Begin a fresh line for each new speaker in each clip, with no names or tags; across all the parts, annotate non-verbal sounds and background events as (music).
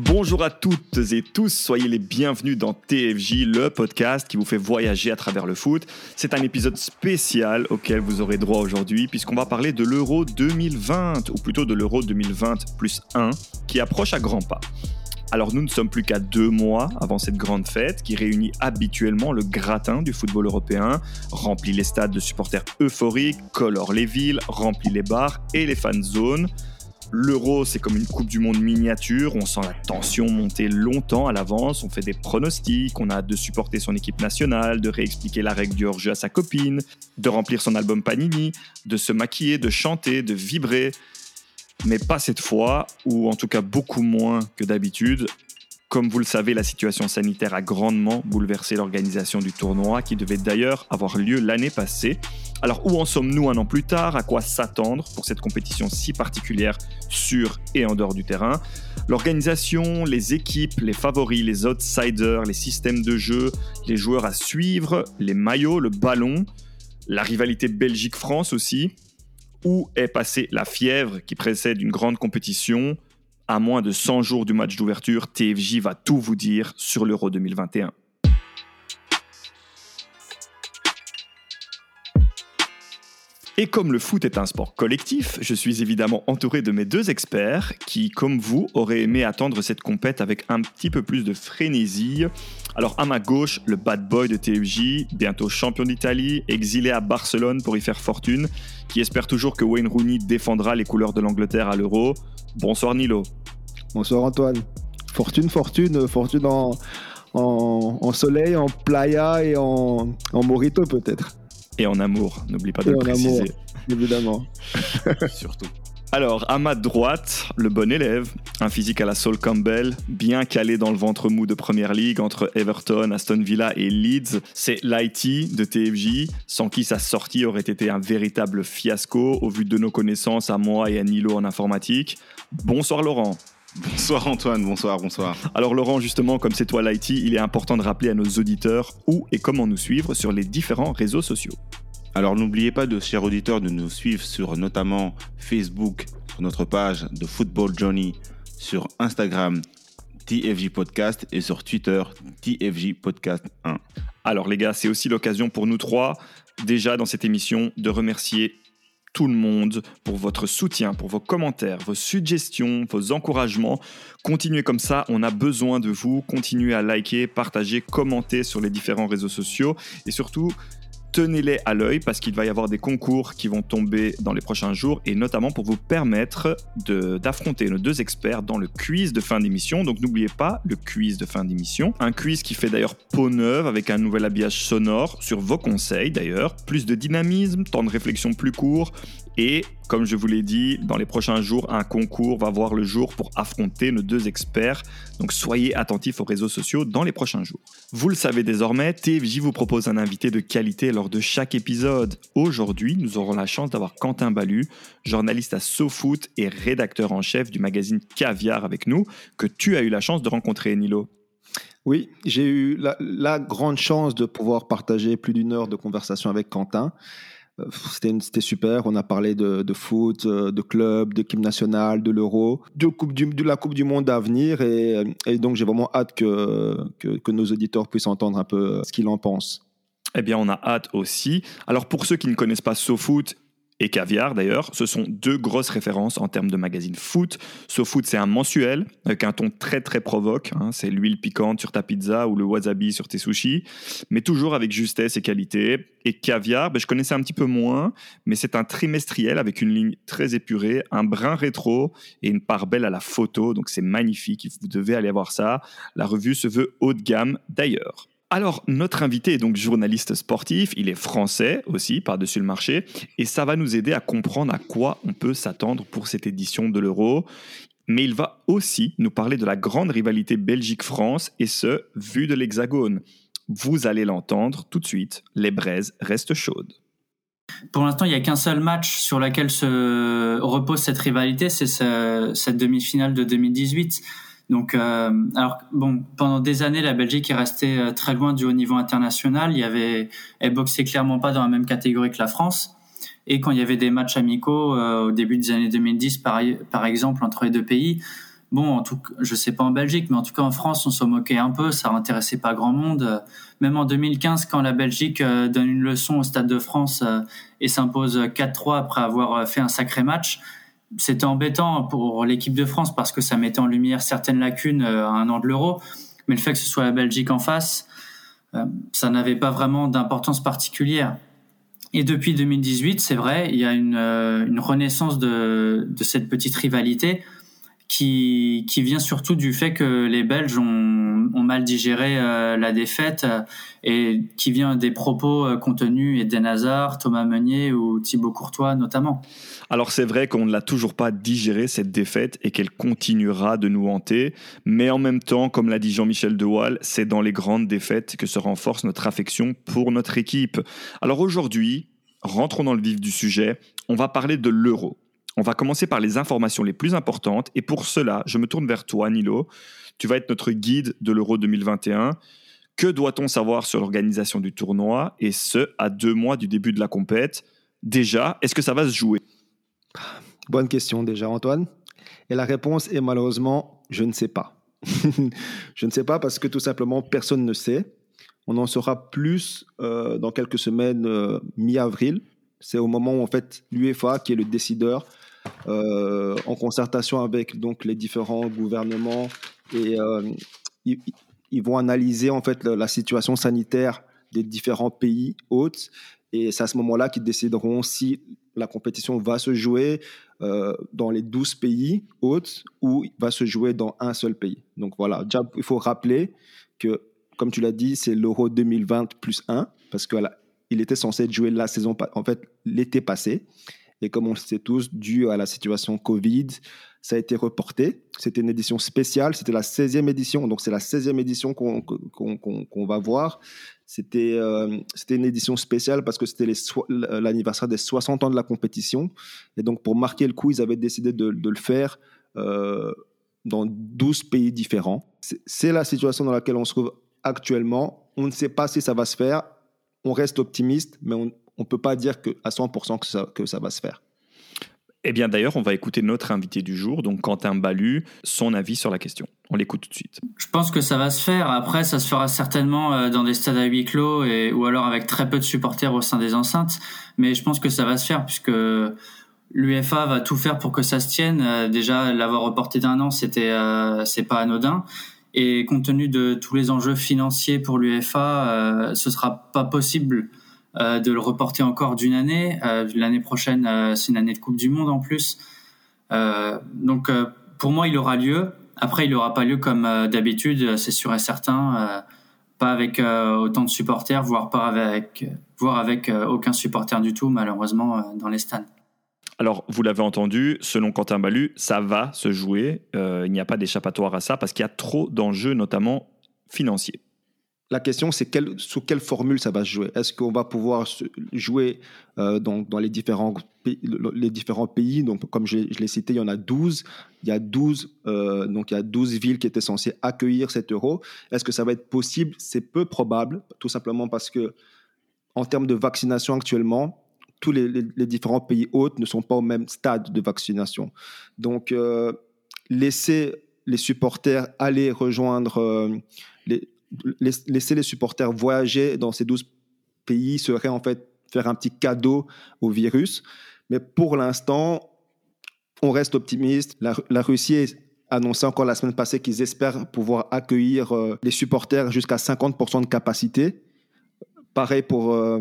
Bonjour à toutes et tous, soyez les bienvenus dans TFJ, le podcast qui vous fait voyager à travers le foot. C'est un épisode spécial auquel vous aurez droit aujourd'hui puisqu'on va parler de l'Euro 2020, ou plutôt de l'Euro 2020 plus 1, qui approche à grands pas. Alors nous ne sommes plus qu'à deux mois avant cette grande fête qui réunit habituellement le gratin du football européen, remplit les stades de supporters euphoriques, colore les villes, remplit les bars et les fan zones. L'euro, c'est comme une Coupe du Monde miniature. On sent la tension monter longtemps à l'avance. On fait des pronostics. On a hâte de supporter son équipe nationale, de réexpliquer la règle du hors-jeu à sa copine, de remplir son album Panini, de se maquiller, de chanter, de vibrer. Mais pas cette fois, ou en tout cas beaucoup moins que d'habitude. Comme vous le savez, la situation sanitaire a grandement bouleversé l'organisation du tournoi qui devait d'ailleurs avoir lieu l'année passée. Alors où en sommes-nous un an plus tard? À quoi s'attendre pour cette compétition si particulière sur et en dehors du terrain? L'organisation, les équipes, les favoris, les outsiders, les systèmes de jeu, les joueurs à suivre, les maillots, le ballon, la rivalité Belgique-France aussi. Où est passée la fièvre qui précède une grande compétition? À moins de 100 jours du match d'ouverture, TFJ va tout vous dire sur l'Euro 2021. Et comme le foot est un sport collectif, je suis évidemment entouré de mes deux experts qui, comme vous, auraient aimé attendre cette compète avec un petit peu plus de frénésie. Alors à ma gauche, le bad boy de TFJ, bientôt champion d'Italie, exilé à Barcelone pour y faire fortune, qui espère toujours que Wayne Rooney défendra les couleurs de l'Angleterre à l'Euro. Bonsoir Nilo.
Bonsoir Antoine. Fortune, fortune, fortune en, en, soleil, en playa et en, en morito peut-être.
Et en amour, n'oublie pas de le préciser. Amour,
évidemment. (laughs) (laughs)
Surtout. Alors, à ma droite, le bon élève, un physique à la Saul Campbell, bien calé dans le ventre mou de Première League entre Everton, Aston Villa et Leeds. C'est l'IT de TFJ, sans qui sa sortie aurait été un véritable fiasco au vu de nos connaissances à moi et à Nilo en informatique. Bonsoir Laurent.
Bonsoir Antoine, bonsoir, bonsoir.
Alors Laurent, justement, comme c'est toi l'IT, il est important de rappeler à nos auditeurs où et comment nous suivre sur les différents réseaux sociaux.
Alors n'oubliez pas de, chers auditeurs, de nous suivre sur notamment Facebook, sur notre page de Football Johnny, sur Instagram, TFJ Podcast et sur Twitter, TFJ Podcast 1.
Alors les gars, c'est aussi l'occasion pour nous trois, déjà dans cette émission, de remercier tout le monde pour votre soutien, pour vos commentaires, vos suggestions, vos encouragements. Continuez comme ça, on a besoin de vous. Continuez à liker, partager, commenter sur les différents réseaux sociaux et surtout tenez-les à l'œil parce qu'il va y avoir des concours qui vont tomber dans les prochains jours et notamment pour vous permettre d'affronter nos deux experts dans le quiz de fin d'émission. Donc n'oubliez pas le quiz de fin d'émission. Un quiz qui fait d'ailleurs peau neuve avec un nouvel habillage sonore sur vos conseils d'ailleurs. Plus de dynamisme, temps de réflexion plus court et comme je vous l'ai dit, dans les prochains jours, un concours va voir le jour pour affronter nos deux experts. Donc soyez attentifs aux réseaux sociaux dans les prochains jours. Vous le savez désormais, TFJ vous propose un invité de qualité lors de chaque épisode. Aujourd'hui, nous aurons la chance d'avoir Quentin Balu, journaliste à SoFoot et rédacteur en chef du magazine Caviar avec nous, que tu as eu la chance de rencontrer, Nilo.
Oui, j'ai eu la, la, grande chance de pouvoir partager plus d'une heure de conversation avec Quentin. Euh, c'était super. On a parlé de, foot, euh, de club, d'équipe nationale, de l'euro, de, de, la Coupe du Monde à venir. Et, donc, j'ai vraiment hâte que, que, nos auditeurs puissent entendre un peu ce qu'ils en pensent.
Eh bien, on a hâte aussi. Alors, pour ceux qui ne connaissent pas SoFoot, et Caviar d'ailleurs, ce sont deux grosses références en termes de magazine foot. SoFoot, c'est un mensuel avec un ton très très provoque. Hein. c'est l'huile piquante sur ta pizza ou le wasabi sur tes sushis, mais toujours avec justesse et qualité. Et Caviar, ben, je connaissais un petit peu moins, mais c'est un trimestriel avec une ligne très épurée, un brin rétro et une part belle à la photo. Donc c'est magnifique, vous devez aller voir ça. La revue se veut haut de gamme d'ailleurs. Alors, notre invité est donc journaliste sportif, il est français aussi, par-dessus le marché, et ça va nous aider à comprendre à quoi on peut s'attendre pour cette édition de l'Euro. Mais il va aussi nous parler de la grande rivalité Belgique-France, et ce, vu de l'Hexagone. Vous allez l'entendre tout de suite, les braises restent chaudes.
Pour l'instant, il n'y a qu'un seul match sur lequel se repose cette rivalité, c'est cette demi-finale de 2018 donc, euh, alors bon, pendant des années, la Belgique est restée euh, très loin du haut niveau international. Il y avait, elle boxait clairement pas dans la même catégorie que la France. Et quand il y avait des matchs amicaux euh, au début des années 2010, par, exemple, entre les deux pays, bon, en tout, je sais pas en Belgique, mais en tout cas en France, on s'en moquait un peu, ça intéressait pas grand monde. Même en 2015, quand la Belgique euh, donne une leçon au Stade de France euh, et s'impose 4-3 après avoir fait un sacré match, c'était embêtant pour l'équipe de France parce que ça mettait en lumière certaines lacunes à un an de l'Euro. Mais le fait que ce soit la Belgique en face, ça n'avait pas vraiment d'importance particulière. Et depuis 2018, c'est vrai, il y a une, une renaissance de, de cette petite rivalité qui, vient surtout du fait que les Belges ont, mal digéré euh, la défaite euh, et qui vient des propos euh, contenus Eden Hazard, Thomas Meunier ou Thibaut Courtois notamment.
Alors c'est vrai qu'on ne l'a toujours pas digéré cette défaite et qu'elle continuera de nous hanter, mais en même temps, comme l'a dit Jean-Michel Dewal, c'est dans les grandes défaites que se renforce notre affection pour notre équipe. Alors aujourd'hui, rentrons dans le vif du sujet, on va parler de l'euro. On va commencer par les informations les plus importantes et pour cela, je me tourne vers toi, Nilo. Tu vas être notre guide de l'Euro 2021. Que doit-on savoir sur l'organisation du tournoi et ce, à deux mois du début de la compète? Déjà, est-ce que ça va se jouer?
Bonne question déjà, Antoine. Et la réponse est malheureusement, je ne sais pas. (laughs) je ne sais pas parce que tout simplement, personne ne sait. On en saura plus euh, dans quelques semaines, euh, mi-avril. C'est au moment où en fait l'UEFA, qui est le décideur, en concertation avec donc les différents gouvernements et euh, ils, vont analyser en fait la, situation sanitaire des différents pays hôtes et c'est à ce moment-là qu'ils décideront si la compétition va se jouer euh, dans les 12 pays hôtes ou va se jouer dans un seul pays. Donc voilà, il faut rappeler que, comme tu l'as dit, c'est l'Euro 2020 plus 1, parce qu'il était censé être joué la saison, en fait, l'été passé. Et comme on le sait tous, dû à la situation Covid, ça a été reporté. C'était une édition spéciale, c'était la 16e édition, donc c'est la 16e édition qu'on va voir. C'était euh, c'était une édition spéciale parce que c'était l'anniversaire des 60 ans de la compétition. Et donc pour marquer le coup, ils avaient décidé de, de le faire euh, dans 12 pays différents. C'est la situation dans laquelle on se trouve actuellement. On ne sait pas si ça va se faire. On reste optimiste, mais on, on ne peut pas dire que, à 100% que ça, que ça va se faire.
Eh bien d'ailleurs, on va écouter notre invité du jour, donc Quentin Balu, son avis sur la question. On l'écoute tout de suite.
Je pense que ça va se faire. Après, ça se fera certainement euh, dans des stades à huis clos et, ou alors avec très peu de supporters au sein des enceintes. Mais je pense que ça va se faire puisque l'UEFA va tout faire pour que ça se tienne. Euh, déjà, l'avoir reporté d'un an, c'était euh, c'est pas anodin. Et compte tenu de tous les enjeux financiers pour l'UEFA, ce sera pas possible euh, de le reporter encore d'une année. Euh, l'année prochaine, euh, c'est une année de Coupe du Monde en plus. donc pour moi, il aura lieu. Après, il n'aura pas lieu comme d'habitude, c'est sûr et certain. pas avec autant de supporters, voire pas avec, voire avec aucun supporter du tout, malheureusement, dans les stades.
Alors, vous l'avez entendu, selon Quentin Balu, ça va se jouer. il n'y a pas d'échappatoire à ça parce qu'il y a trop d'enjeux, notamment financiers
la question, c'est sous quelle formule ça va se jouer? Est-ce qu'on va pouvoir jouer euh, dans, les, différents les différents pays? Donc, comme je, l'ai cité, il y en a 12. Il y a 12, euh, donc il y a 12 villes qui étaient censées accueillir cet euro. Est-ce que ça va être possible? C'est peu probable, tout simplement parce que, en termes de vaccination actuellement, tous les, différents pays hôtes ne sont pas au même stade de vaccination. Donc, euh, laisser les supporters aller rejoindre les, laisser les supporters voyager dans ces 12 pays serait en fait faire un petit cadeau au virus. Mais pour l'instant, on reste optimiste. La, Russie a annoncé encore la semaine passée qu'ils espèrent pouvoir accueillir euh, les supporters jusqu'à 50% de capacité. Pareil pour... Euh,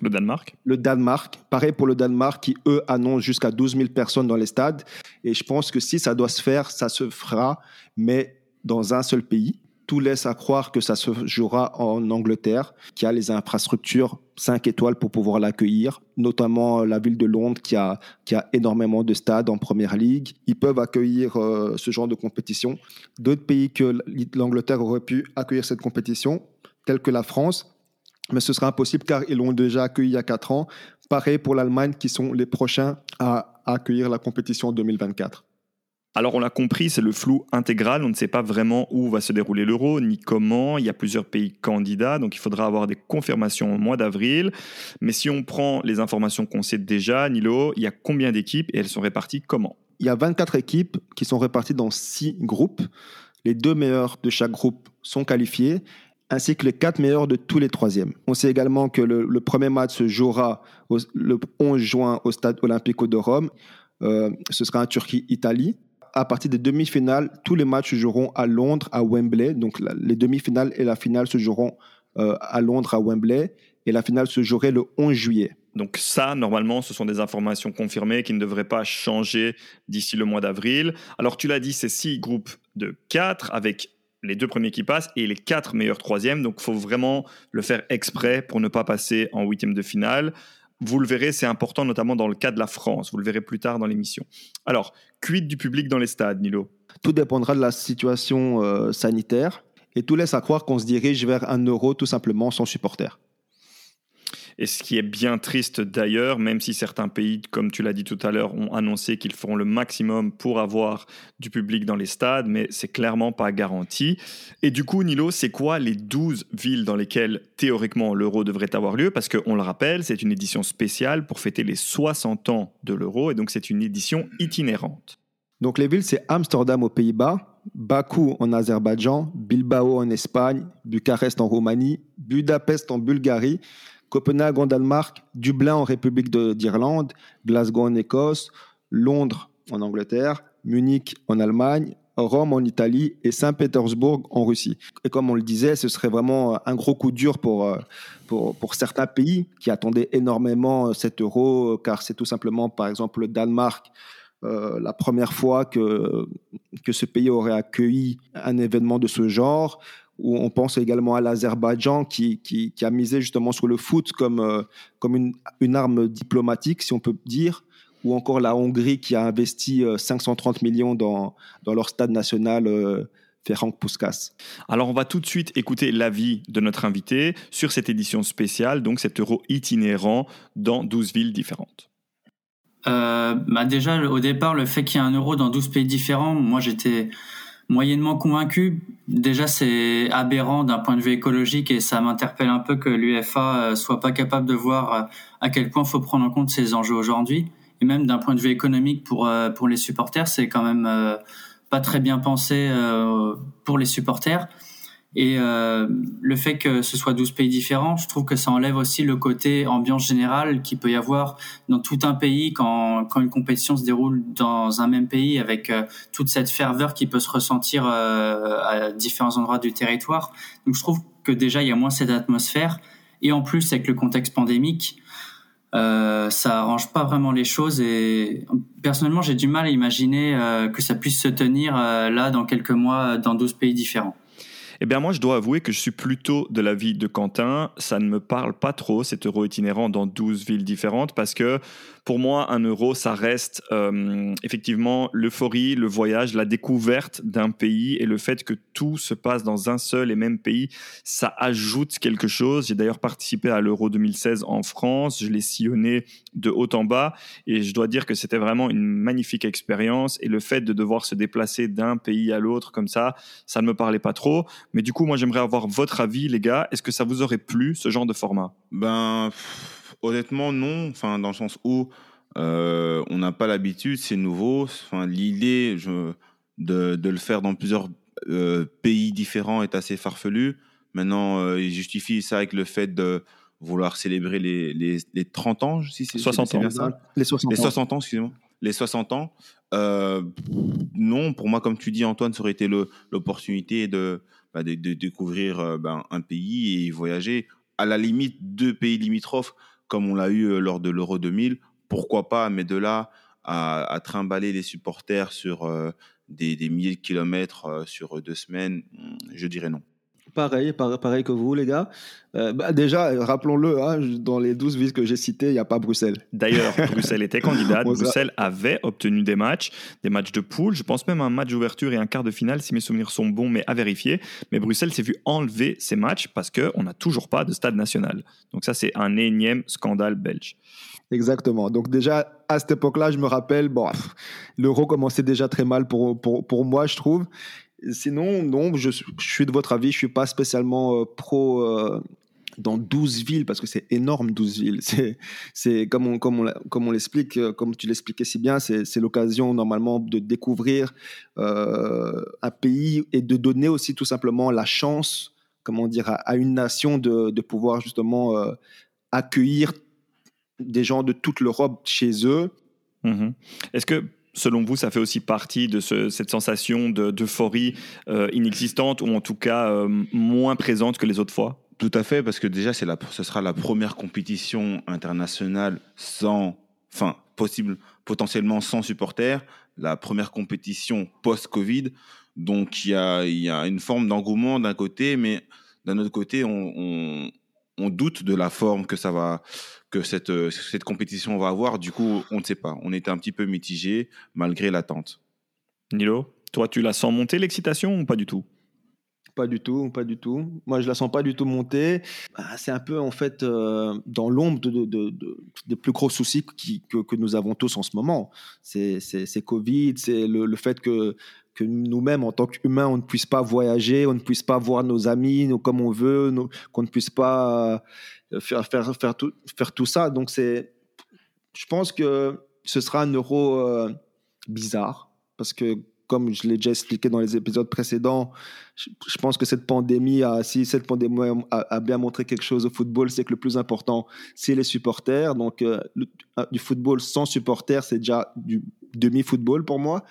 le Danemark
Le Danemark. Pareil pour le Danemark qui, eux, annoncent jusqu'à 12 000 personnes dans les stades. Et je pense que si ça doit se faire, ça se fera, mais dans un seul pays tout laisse à croire que ça se jouera en Angleterre, qui a les infrastructures 5 étoiles pour pouvoir l'accueillir, notamment la ville de Londres qui a, qui a énormément de stades en première ligue. Ils peuvent accueillir euh, ce genre de compétition. D'autres pays que l'Angleterre aurait pu accueillir cette compétition, tels que la France, mais ce sera impossible car ils l'ont déjà accueilli il y a 4 ans. Pareil pour l'Allemagne qui sont les prochains à accueillir la compétition en 2024.
Alors on l'a compris, c'est le flou intégral, on ne sait pas vraiment où va se dérouler l'euro, ni comment, il y a plusieurs pays candidats, donc il faudra avoir des confirmations au mois d'avril. Mais si on prend les informations qu'on sait déjà, Nilo, il y a combien d'équipes et elles sont réparties comment?
Il y a 24 équipes qui sont réparties dans six groupes. Les deux meilleurs de chaque groupe sont qualifiés, ainsi que les quatre meilleurs de tous les troisièmes. On sait également que le, premier match se jouera le 11 juin au Stade Olympico de Rome. Euh, ce sera en Turquie-Italie. À partir des demi-finales, tous les matchs se joueront à Londres, à Wembley. Donc les demi-finales et la finale se joueront euh, à Londres, à Wembley. Et la finale se jouerait le 11 juillet.
Donc ça, normalement, ce sont des informations confirmées qui ne devraient pas changer d'ici le mois d'avril. Alors tu l'as dit, c'est six groupes de quatre avec les deux premiers qui passent et les quatre meilleurs troisièmes. Donc il faut vraiment le faire exprès pour ne pas passer en huitième de finale. Vous le verrez, c'est important notamment dans le cas de la France. Vous le verrez plus tard dans l'émission. Alors, quid du public dans les stades, Nilo?
Tout dépendra de la situation euh, sanitaire et tout laisse à croire qu'on se dirige vers un euro tout simplement sans supporters.
Et ce qui est bien triste d'ailleurs, même si certains pays, comme tu l'as dit tout à l'heure, ont annoncé qu'ils feront le maximum pour avoir du public dans les stades, mais c'est clairement pas garanti. Et du coup, Nilo, c'est quoi les 12 villes dans lesquelles théoriquement l'euro devrait avoir lieu? Parce qu'on le rappelle, c'est une édition spéciale pour fêter les 60 ans de l'euro, et donc c'est une édition itinérante.
Donc les villes, c'est Amsterdam aux Pays-Bas, Bakou en Azerbaïdjan, Bilbao en Espagne, Bucarest en Roumanie, Budapest en Bulgarie, Copenhague en Danemark, Dublin en République d'Irlande, Glasgow en Écosse, Londres en Angleterre, Munich en Allemagne, Rome en Italie et Saint-Pétersbourg en Russie. Et comme on le disait, ce serait vraiment un gros coup dur pour, euh, pour, pour certains pays qui attendaient énormément cet euro, car c'est tout simplement, par exemple, le Danemark, euh, la première fois que, que ce pays aurait accueilli un événement de ce genre, où on pense également à l'Azerbaïdjan qui, qui, a misé justement sur le foot comme, euh, comme une, une, arme diplomatique, si on peut dire, ou encore la Hongrie qui a investi 530 euh, millions dans, dans leur stade national. Euh, Ferenc Puskas.
Alors on va tout de suite écouter l'avis de notre invité sur cette édition spéciale, donc cet euro itinérant dans 12 villes différentes.
bah déjà, au départ, le fait qu'il y ait un euro dans 12 pays différents, moi j'étais moyennement convaincu. Déjà, c'est aberrant d'un point de vue écologique et ça m'interpelle un peu que l'UFA euh, soit pas capable de voir euh, à quel point faut prendre en compte ces enjeux aujourd'hui. Et même d'un point de vue économique pour euh, pour les supporters, c'est quand même pas très bien pensé pour les supporters. Et euh, le fait que ce soit 12 pays différents, je trouve que ça enlève aussi le côté ambiance générale qui peut y avoir dans tout un pays quand, quand une compétition se déroule dans un même pays avec euh, toute cette ferveur qui peut se ressentir euh, à différents endroits du territoire. Donc je trouve que déjà il y a moins cette atmosphère. Et en plus avec le contexte pandémique, euh, ça arrange pas vraiment les choses et personnellement j'ai du mal à imaginer euh, que ça puisse se tenir là dans quelques mois dans 12 pays différents.
Eh bien, moi, je dois avouer que je suis plutôt de l'avis de Quentin. Ça ne me parle pas trop, cet euro itinérant dans 12 villes différentes, parce que pour moi, un euro, ça reste euh, effectivement l'euphorie, le voyage, la découverte d'un pays et le fait que tout se passe dans un seul et même pays, ça ajoute quelque chose. J'ai d'ailleurs participé à l'euro 2016 en France, je l'ai sillonné de haut en bas et je dois dire que c'était vraiment une magnifique expérience et le fait de devoir se déplacer d'un pays à l'autre comme ça, ça ne me parlait pas trop. Mais du coup, moi, j'aimerais avoir votre avis, les gars. Est-ce que ça vous aurait plu ce genre de format?
Ben honnêtement, non. Enfin, dans le sens où euh, on n'a pas l'habitude, c'est nouveau. Enfin, l'idée de, de, le faire dans plusieurs euh, pays différents est assez farfelue. Maintenant, euh, il justifie ça avec le fait de vouloir célébrer les, les, les 30 ans, si c'est
60 ans.
Les 60 ans. Les 60 ans, excusez-moi. Les 60 ans. non, pour moi, comme tu dis, Antoine, ça aurait été l'opportunité de, bah, de, de, découvrir ben, un pays et voyager. À la limite, deux pays limitrophes comme on l'a eu euh, lors de l'Euro 2000, pourquoi pas, mais de là à, trimballer les supporters sur euh, des, milliers de kilomètres euh, sur deux semaines, je dirais non.
Pareil, pareil, que vous, les gars. Bah, déjà, rappelons-le, hein, dans les 12 villes que j'ai citées, il n'y a pas Bruxelles.
D'ailleurs, (laughs) Bruxelles était candidate. Bruxelles avait obtenu des matchs, des matchs de poule. Je pense même un match d'ouverture et un quart de finale, si mes souvenirs sont bons, mais à vérifier. Mais Bruxelles s'est vu enlever ces matchs parce qu'on n'a toujours pas de stade national. Donc ça, c'est un énième scandale belge.
Exactement. Donc déjà, à cette époque-là, je me rappelle, bon, l'euro commençait déjà très mal pour, pour, pour moi, je trouve. Sinon, non, je, suis de votre avis, je suis pas spécialement euh, pro, euh, dans 12 villes, parce que c'est énorme, 12 villes. (laughs) C'est, comme on, comme on, comme on l'explique, euh, comme tu l'expliquais si bien, c'est, l'occasion normalement de découvrir un pays et de donner aussi tout simplement la chance, comment dire, à, une nation de, de pouvoir justement accueillir des gens de toute l'Europe chez eux.
Mm-hmm. Est-ce que selon vous, ça fait aussi partie de cette sensation d'euphorie inexistante ou en tout cas moins présente que les autres fois?
Tout à fait, parce que déjà, la, ce sera la première compétition internationale sans, enfin, possible, potentiellement sans supporters, la première compétition post-Covid. Donc, il y a, y a une forme d'engouement d'un côté, mais d'un autre côté, on, doute de la forme que ça va, que cette, cette compétition va avoir. Du coup, on ne sait pas. On était un petit peu mitigé malgré l'attente.
Nilo, toi, tu la sens monter l'excitation ou pas du tout?
Pas du tout, pas du tout. Moi, je la sens pas du tout monter. Bah, c'est un peu en fait euh, dans l'ombre de, des plus gros soucis qui, que, nous avons tous en ce moment. C'est Covid, c'est le, fait que, que nous-mêmes, en tant qu'humains, on ne puisse pas voyager, on ne puisse pas voir nos amis comme on veut, qu'on ne puisse pas euh, faire, faire, faire, tout, faire tout ça. Donc, c'est, je pense que ce sera un euro euh, bizarre parce que comme je l'ai déjà expliqué dans les épisodes précédents, je, pense que cette pandémie, a, si cette pandémie a, bien montré quelque chose au football, c'est que le plus important, c'est les supporters. Donc, euh, euh, du football sans supporters, c'est déjà du demi-football pour moi.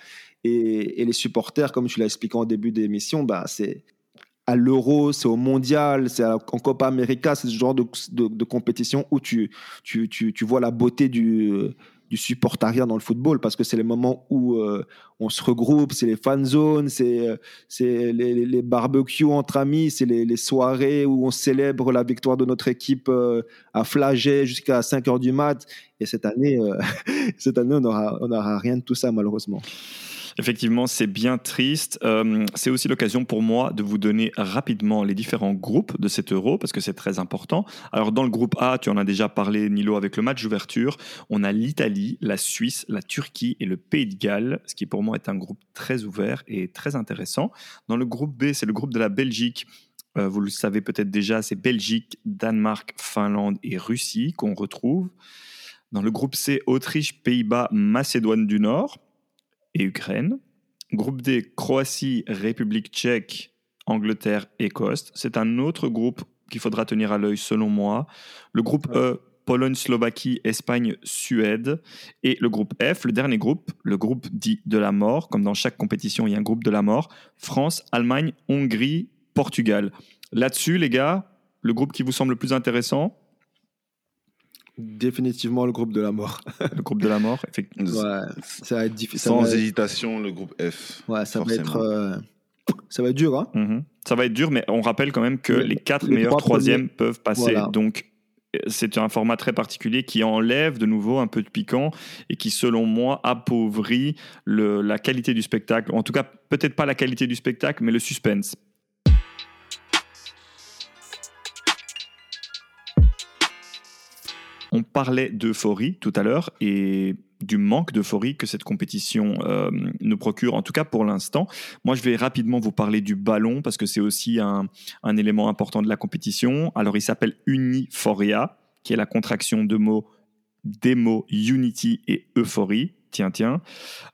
Et, les supporters, comme je l'ai expliqué en début d'émission, bah, c'est à l'Euro, c'est au Mondial, c'est en Copa América, c'est ce genre de, de, compétition où tu, tu, tu, tu, vois la beauté du du supportariat dans le football parce que c'est les moments où euh, on se regroupe, c'est les fan zones, c'est euh, les, barbecues entre amis, c'est les, soirées où on célèbre la victoire de notre équipe euh, à Flagey jusqu'à 5 heures du mat. Et cette année, (laughs) cette année on n'aura on rien de tout ça malheureusement.
Effectivement, c'est bien triste. Euh, c'est aussi l'occasion pour moi de vous donner rapidement les différents groupes de cet euro, parce que c'est très important. Alors, dans le groupe A, tu en as déjà parlé, Nilo, avec le match d'ouverture. On a l'Italie, la Suisse, la Turquie et le Pays de Galles, ce qui pour moi est un groupe très ouvert et très intéressant. Dans le groupe B, c'est le groupe de la Belgique. Euh, vous le savez peut-être déjà, c'est Belgique, Danemark, Finlande et Russie qu'on retrouve. Dans le groupe C, Autriche, Pays-Bas, Macédoine du Nord et Ukraine. Groupe D, Croatie, République tchèque, Angleterre, Écosse. C'est un autre groupe qu'il faudra tenir à l'œil selon moi. Le groupe E, Pologne, Slovaquie, Espagne, Suède. Et le groupe F, le dernier groupe, le groupe dit de la mort. Comme dans chaque compétition, il y a un groupe de la mort. France, Allemagne, Hongrie, Portugal. Là-dessus, les gars, le groupe qui vous semble le plus intéressant
Définitivement le groupe de la mort. (laughs)
le groupe de la mort,
effectivement. ça va être difficile. Sans hésitation, le groupe F.
Ouais, ça va être. Euh, ça va être dur, hein
mhm. Ça va être dur, mais on rappelle quand même que les, quatre meilleurs troisièmes peuvent passer. Donc, c'est un format très particulier qui enlève de nouveau un peu de piquant et qui, selon moi, appauvrit le, la qualité du spectacle. En tout cas, peut-être pas la qualité du spectacle, mais le suspense. On parlait d'euphorie tout à l'heure et du manque d'euphorie que cette compétition euh, nous procure, en tout cas pour l'instant. Moi, je vais rapidement vous parler du ballon parce que c'est aussi un, élément important de la compétition. Alors, il s'appelle Uniforia, qui est la contraction de mots des mots Unity et Euphorie. Tiens, tiens.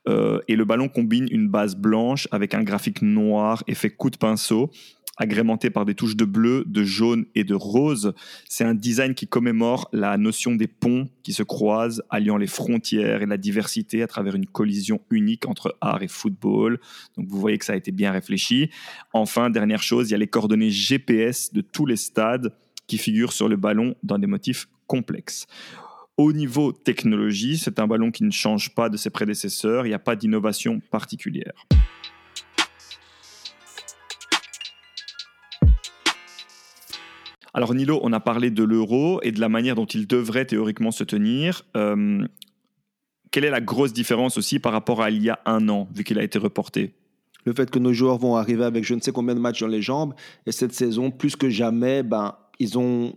Euh, et le ballon combine une base blanche avec un graphique noir et fait coup de pinceau agrémenté par des touches de bleu, de jaune et de rose. C'est un design qui commémore la notion des ponts qui se croisent, alliant les frontières et la diversité à travers une collision unique entre art et football. Donc vous voyez que ça a été bien réfléchi. Enfin, dernière chose, il y a les coordonnées GPS de tous les stades qui figurent sur le ballon dans des motifs complexes. Au niveau technologie, c'est un ballon qui ne change pas de ses prédécesseurs, il n'y a pas d'innovation particulière. Alors Nilo, on a parlé de l'euro et de la manière dont il devrait théoriquement se tenir. Euh, quelle est la grosse différence aussi par rapport à il y a un an, vu qu'il a été reporté?
Le fait que nos joueurs vont arriver avec je ne sais combien de matchs dans les jambes, et cette saison, plus que jamais, ben, ils ont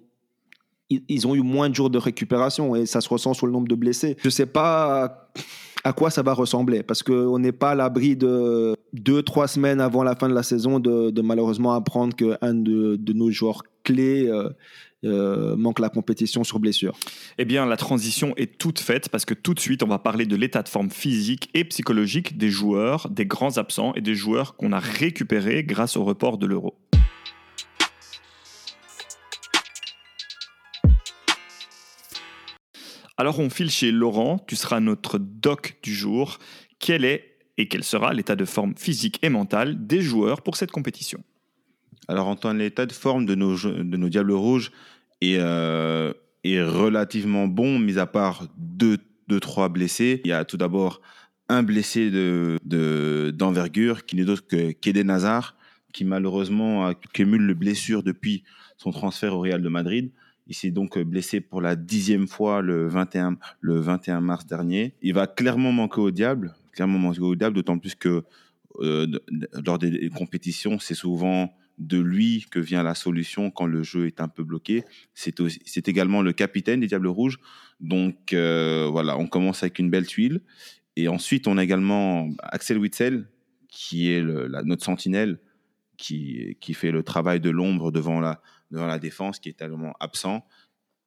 ils ont eu moins de jours de récupération et ça se ressent sur le nombre de blessés. Je ne sais pas à quoi ça va ressembler parce qu'on n'est pas à l'abri de deux, trois semaines avant la fin de la saison de, malheureusement apprendre qu'un de, de nos joueurs clés euh, manque la compétition sur blessure
Eh bien, la transition est toute faite parce que tout de suite, on va parler de l'état de forme physique et psychologique des joueurs, des grands absents et des joueurs qu'on a récupérés grâce au report de l'euro. Alors on file chez Laurent, tu seras notre doc du jour. Quel est et quel sera l'état de forme physique et mental des joueurs pour cette compétition?
Alors en l'état de forme de nos, Diables Rouges est, euh, est relativement bon, mis à part deux, deux, trois blessés. Il y a tout d'abord un blessé d'envergure de, d'envergure qui n'est d'autre que Kédé Hazard, qui malheureusement accumule le blessure depuis son transfert au Real de Madrid. Il s'est donc blessé pour la dixième fois le 21, le 21 mars dernier. Il va clairement manquer au diable, clairement manquer au diable, d'autant plus que euh, lors des compétitions, c'est souvent de lui que vient la solution quand le jeu est un peu bloqué. C'est également le capitaine des Diables Rouges. Donc euh, voilà, on commence avec une belle tuile. Et ensuite, on a également Axel Witzel, qui est la, notre sentinelle, qui, fait le travail de l'ombre devant la, devant la défense qui est tellement absent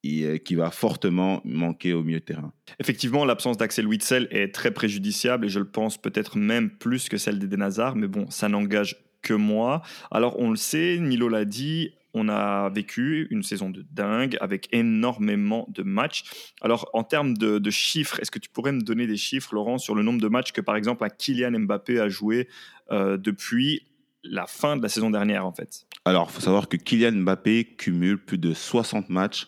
et euh, qui va fortement manquer au milieu de terrain.
Effectivement, l'absence d'Axel Witzel est très préjudiciable et je le pense peut-être même plus que celle d'Eden Hazard, mais bon, ça n'engage que moi. Alors on le sait, Nilo l'a dit, on a vécu une saison de dingue avec énormément de matchs. Alors, en termes de, chiffres, est-ce que tu pourrais me donner des chiffres, Laurent, sur le nombre de matchs que, par exemple, Kylian Mbappé a joué euh, depuis la fin de la saison dernière, en fait?
Alors, il faut savoir que Kylian Mbappé cumule plus de 60 matchs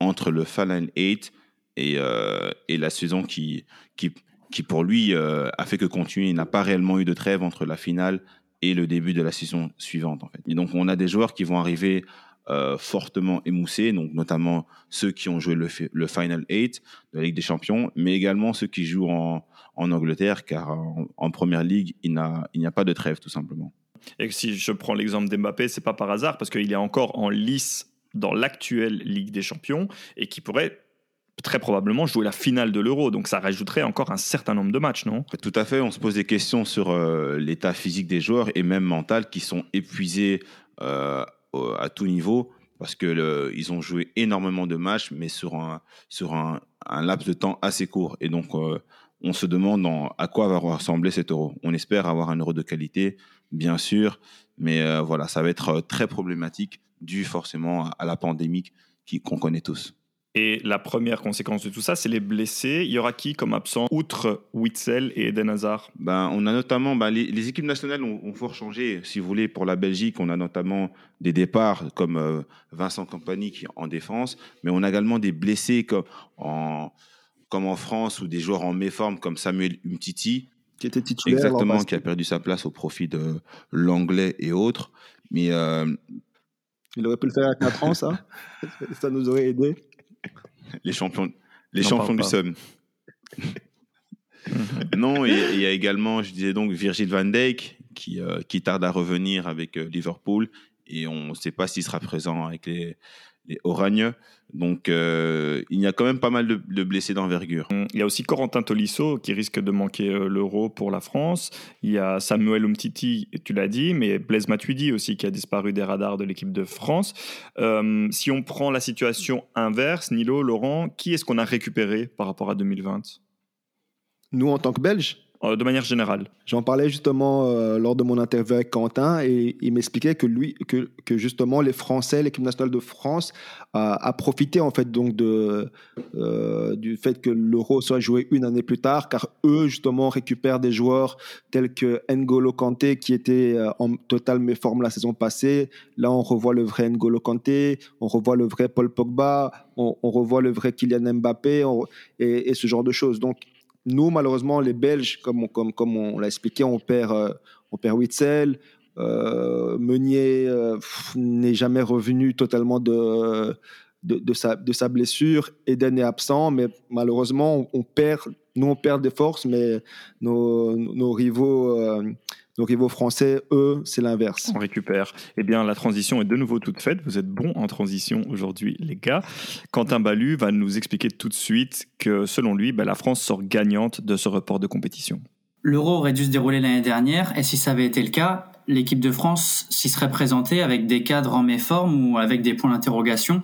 entre le Final 8 et, euh, et la saison qui, qui, qui pour lui, euh, a fait que continuer. Il n'a pas réellement eu de trêve entre la finale et le début de la saison suivante, en fait. Et donc, on a des joueurs qui vont arriver euh, fortement émoussés, donc notamment ceux qui ont joué le, Final 8 de la Ligue des Champions, mais également ceux qui jouent en, en Angleterre, car en, en Première Ligue, il n'y a pas de trêve, tout simplement.
Et si je prends l'exemple d'Mbappé, c'est pas par hasard parce qu'il est encore en lice dans l'actuelle Ligue des Champions et qui pourrait très probablement jouer la finale de l'Euro. Donc ça rajouterait encore un certain nombre de matchs, non?
Tout à fait. On se pose des questions sur euh, l'état physique des joueurs et même mental qui sont épuisés euh, à tout niveau parce que ils ont joué énormément de matchs, mais sur un sur un, laps de temps assez court. Et donc euh, on se demande à quoi va ressembler cet Euro. On espère avoir un Euro de qualité bien sûr, mais voilà, ça va être très problématique dû forcément à la pandémie qu'on connaît tous.
Et la première conséquence de tout ça, c'est les blessés. Il y aura qui comme absent, outre Witzel et Eden Hazard?
Ben, On a notamment, ben, les, équipes nationales ont, fort changé. Si vous voulez, pour la Belgique, on a notamment des départs comme euh, Vincent Compagnie qui en défense, mais on a également des blessés comme en, comme en France ou des joueurs en méforme comme Samuel Umtiti
qui était titulaire.
Exactement, qui a perdu sa place au profit de l'anglais et autres. Mais euh,
il aurait pu le faire à 4 ans, ça? (laughs) ça nous aurait aidé.
Les champions, les champions du Somme. (laughs) non, il y a également, je disais donc, Virgil van Dijk qui, euh, qui tarde à revenir avec euh, Liverpool et on ne sait pas s'il sera présent avec les, les Oragnes. Donc, euh, il y a quand même pas mal de, blessés d'envergure.
Il y a aussi Corentin Tolisso qui risque de manquer euh, l'euro pour la France. Il y a Samuel Umtiti, tu l'as dit, mais Blaise Matuidi aussi qui a disparu des radars de l'équipe de France. Euh, si on prend la situation inverse, Nilo, Laurent, qui est-ce qu'on a récupéré par rapport à 2020
Nous, en tant que Belges
de manière générale
J'en parlais justement euh, lors de mon interview avec Quentin et il m'expliquait que lui, que, justement les Français, l'équipe nationale de France a, profité en fait donc euh, du fait que l'Euro soit joué une année plus tard, car eux justement récupèrent des joueurs tels que N'Golo Kanté qui était en totale méforme la saison passée. Là, on revoit le vrai N'Golo Kanté, on revoit le vrai Paul Pogba, on, revoit le vrai Kylian Mbappé et, et, ce genre de choses. Donc nous, malheureusement, les Belges, comme on, l'a expliqué, on perd, euh, on perd Witzel. Euh, Meunier euh, n'est jamais revenu totalement de, sa, blessure. Eden est absent, mais malheureusement, on, perd, nous, on perd des forces, mais nos, nos rivaux nos rivaux français, eux, c'est l'inverse.
On récupère. Eh bien, la transition est de nouveau toute faite. Vous êtes bons en transition aujourd'hui, les gars. Quentin Balu va nous expliquer tout de suite que, selon lui, ben, la France sort gagnante de ce report de compétition.
L'Euro aurait dû se dérouler l'année dernière, et si ça avait été le cas, l'équipe de France s'y serait présentée avec des cadres en méforme ou avec des points d'interrogation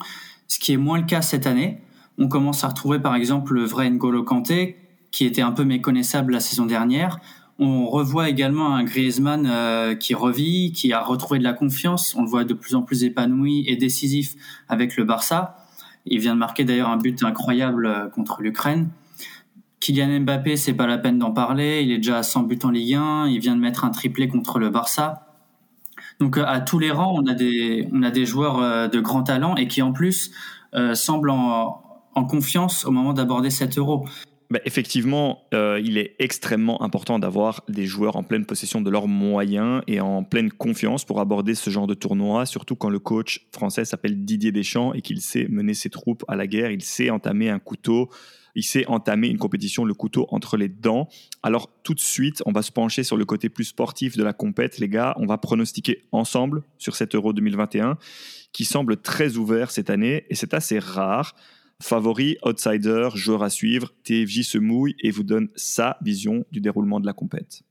ce qui est moins le cas cette année. On commence à retrouver par exemple le vrai N'Golo Kanté, qui était un peu méconnaissable la saison dernière. On revoit également un Griezmann euh, qui revit, qui a retrouvé de la confiance. On le voit de plus en plus épanoui et décisif avec le Barça. Il vient de marquer d'ailleurs un but incroyable euh, contre l'Ukraine. Kylian Mbappé, c'est pas la peine d'en parler. Il est déjà à 100 buts en Ligue 1. Il vient de mettre un triplé contre le Barça. Donc euh, à tous les rangs, on a des, joueurs de grand talent et qui en plus semblent en, en, confiance au moment d'aborder cet euro.
Bah, effectivement, euh, il est extrêmement important d'avoir des joueurs en pleine possession de leurs moyens et en pleine confiance pour aborder ce genre de tournoi, surtout quand le coach français s'appelle Didier Deschamps et qu'il sait mener ses troupes à la guerre, il sait entamer un couteau il sait entamer une compétition le couteau entre les dents. Alors tout de suite, on va se pencher sur le côté plus sportif de la compète, les gars. On va pronostiquer ensemble sur cet Euro 2021 qui semble très ouvert cette année et c'est assez rare. Favori, outsider, joueur à suivre, TFJ se mouille et vous donne sa vision du déroulement de la compète.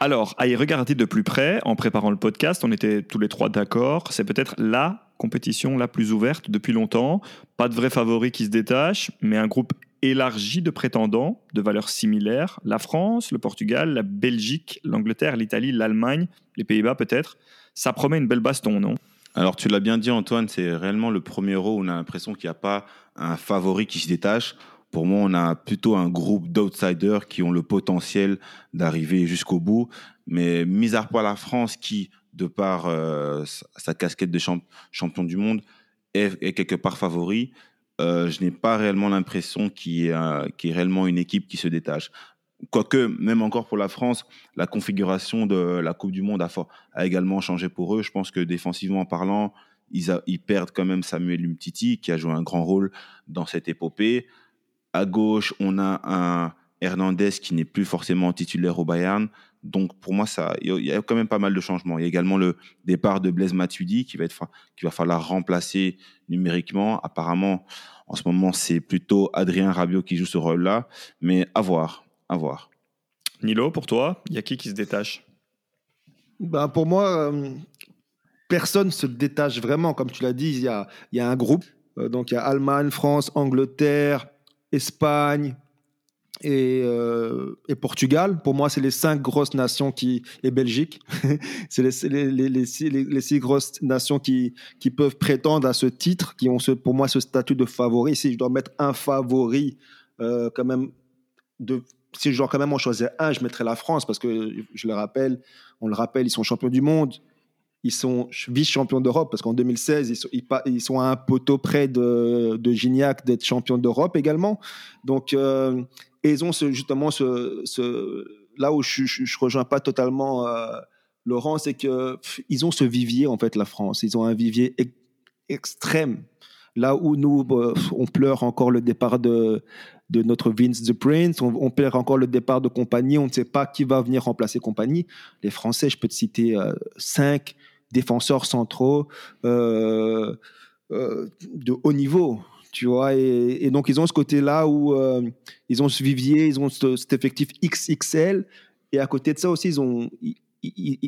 Alors, à y regarder de plus près, en préparant le podcast, on était tous les trois d'accord. C'est peut-être la compétition la plus ouverte depuis longtemps. Pas de vrais favoris qui se détachent, mais un groupe élargi de prétendants de valeurs similaires. La France, le Portugal, la Belgique, l'Angleterre, l'Italie, l'Allemagne, les Pays-Bas peut-être. Ça promet une belle baston, non?
Alors tu l'as bien dit Antoine, c'est réellement le premier euro où on a l'impression qu'il n'y a pas un favori qui se détache. Pour moi, on a plutôt un groupe d'outsiders qui ont le potentiel d'arriver jusqu'au bout. Mais mis à part la France qui, de par euh, sa casquette de champion du monde, est, quelque part favori, euh, je n'ai pas réellement l'impression qu'il y, ait réellement une équipe qui se détache. Quoique, même encore pour la France, la configuration de la Coupe du Monde a, également changé pour eux. Je pense que défensivement parlant, ils, ils, perdent quand même Samuel Umtiti, qui a joué un grand rôle dans cette épopée. À gauche, on a un Hernandez qui n'est plus forcément titulaire au Bayern. Donc pour moi, il y a quand même pas mal de changements. Il y a également le départ de Blaise Matuidi qui va être, qui va falloir remplacer numériquement. Apparemment, en ce moment, c'est plutôt Adrien Rabiot qui joue ce rôle-là, mais à voir, à voir.
Nilo, pour toi, il y a qui qui se détache?
Ben pour moi, euh, personne ne se détache vraiment. Comme tu l'as dit, il y a, y a un groupe. Euh, donc il y a Allemagne, France, Angleterre, Espagne et, euh, et, Portugal. Pour moi, c'est les cinq grosses nations qui et Belgique. (laughs) c'est les, les, les, les, six, grosses nations qui, qui peuvent prétendre à ce titre, qui ont ce, pour moi ce statut de favori. Si je dois mettre un favori, quand même, de, si je dois quand même en choisir un, je mettrais la France parce que je le rappelle, on le rappelle, ils sont champions du monde ils sont vice-champions d'Europe parce qu'en 2016, ils sont, à un poteau près de, Gignac d'être champions d'Europe également. Donc, euh, ils ont justement ce, là où je, je, rejoins pas totalement euh, Laurent, c'est que ils ont ce vivier en fait la France. Ils ont un vivier extrême. Là où nous, bah, on pleure encore le départ de, de notre Vince the Prince, on, on, pleure encore le départ de Compagnie, on ne sait pas qui va venir remplacer Compagnie. Les Français, je peux te citer euh, cinq défenseurs centraux euh, euh, de haut niveau. Tu vois, et, donc ils ont ce côté-là où euh, ils ont ce vivier, ils ont cet effectif XXL, et à côté de ça aussi, ils ont,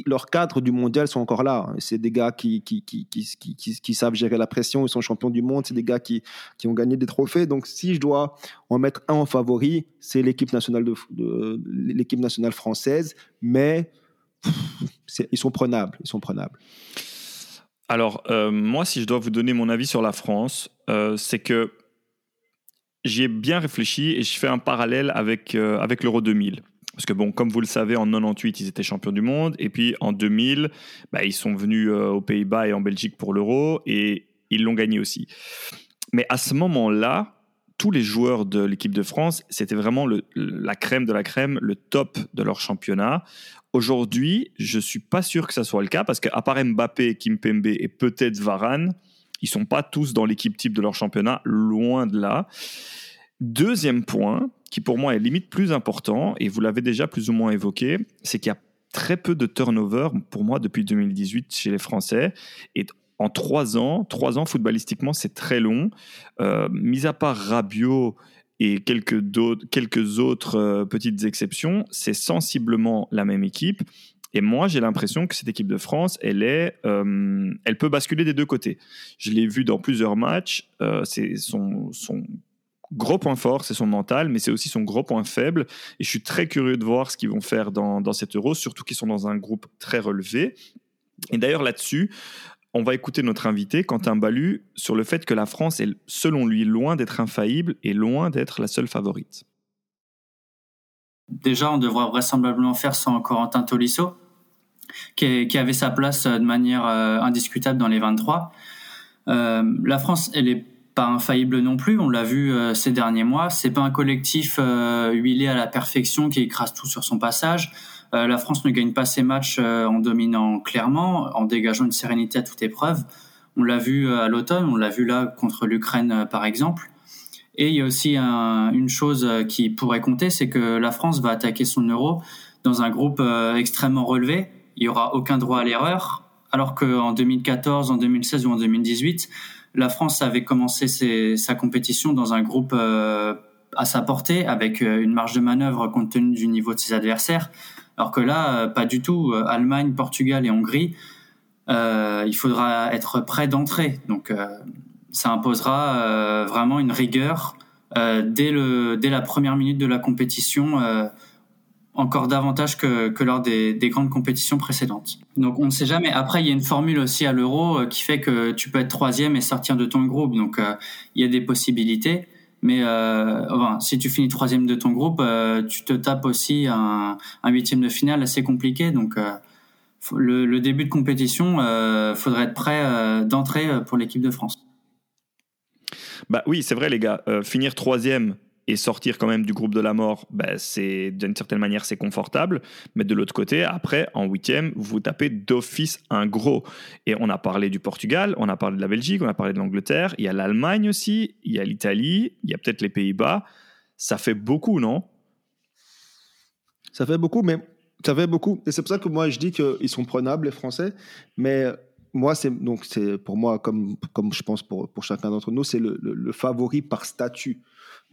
leurs cadres du mondial sont encore là. C'est des gars qui savent gérer la pression, ils sont champions du monde, c'est des gars qui, ont gagné des trophées. Donc si je dois en mettre un en favori, c'est l'équipe nationale, française, mais ils sont prenables. Ils sont prenables.
Alors, euh, moi, si je dois vous donner mon avis sur la France, euh, c'est que j'y ai bien réfléchi et je fais un parallèle avec, euh, avec l'Euro 2000. Parce que, bon, comme vous le savez, en 98, ils étaient champions du monde. Et puis, en 2000, bah, ils sont venus aux Pays-Bas et en Belgique pour l'Euro. Et ils l'ont gagné aussi. Mais à ce moment-là, tous les joueurs de l'équipe de France, c'était vraiment la crème de la crème, le top de leur championnat. Aujourd'hui, je suis pas sûr que ça soit le cas parce qu'à part Mbappé, Kimpembe et peut-être Varane, ils sont pas tous dans l'équipe type de leur championnat, loin de là. Deuxième point, qui pour moi est limite plus important, et vous l'avez déjà plus ou moins évoqué, c'est qu'il y a très peu de turnover pour moi depuis 2018 chez les Français. Et en trois ans, trois ans footballistiquement, c'est très long. Euh, mis à part Rabiot et quelques, quelques autres euh, petites exceptions, c'est sensiblement la même équipe. Et moi, j'ai l'impression que cette équipe de France, elle, est, euh, elle peut basculer des deux côtés. Je l'ai vu dans plusieurs matchs. Son, son gros point fort, c'est son mental, mais c'est aussi son gros point faible. Et je suis très curieux de voir ce qu'ils vont faire dans, dans cet euro, surtout qu'ils sont dans un groupe très relevé. Et d'ailleurs, là-dessus, on va écouter notre invité, Quentin Balu, sur le fait que la France est, selon lui, loin d'être infaillible et loin d'être la seule favorite.
Déjà, on devrait vraisemblablement faire sans Corentin Tolisso, qui, qui avait sa place de manière euh, indiscutable dans les 23. Euh, la France, elle est pas infaillible non plus. On l'a vu euh, ces derniers mois. C'est pas un collectif euh, huilé à la perfection qui écrase tout sur son passage. Euh, la France ne gagne pas ses matchs en dominant clairement, en dégageant une sérénité à toute épreuve. On l'a vu à l'automne, on l'a vu là contre l'Ukraine par exemple. Et il y a aussi une chose qui pourrait compter, c'est que la France va attaquer son euro dans un groupe extrêmement relevé. Il y aura aucun droit à l'erreur, alors qu'en 2014, en 2016 ou en 2018, la France avait commencé sa compétition dans un groupe euh, à sa portée, avec euh, une marge de manœuvre compte tenu du niveau de ses adversaires. Alors que là, euh, pas du tout. Allemagne, Portugal et Hongrie, il faudra être prêt d'entrer. Donc, ça imposera vraiment une rigueur dès, la première minute de la compétition encore davantage que, que lors des, des, grandes compétitions précédentes. Donc on ne sait jamais. Après, il y a une formule aussi à l'euro euh, qui fait que tu peux être troisième et sortir de ton groupe. Donc euh, il y a des possibilités. Mais euh, enfin, si tu finis troisième de ton groupe, euh, tu te tapes aussi un, huitième de finale assez compliqué. Donc le, le, début de compétition, faudrait être prêt d'entrée pour l'équipe de France.
Bah oui, c'est vrai les gars. finir troisième et sortir quand même du groupe de la mort, ben c'est d'une certaine manière c'est confortable, mais de l'autre côté, après en huitième, vous tapez d'office un gros. Et on a parlé du Portugal, on a parlé de la Belgique, on a parlé de l'Angleterre, il y a l'Allemagne aussi, il y a l'Italie, il y a peut-être les Pays-Bas. Ça fait beaucoup, non?
Ça fait beaucoup, mais ça fait beaucoup. Et c'est pour ça que moi je dis qu'ils sont prenables les Français, mais moi, c'est donc c'est pour moi comme comme je pense pour, pour chacun d'entre nous, c'est le, le, favori par statut.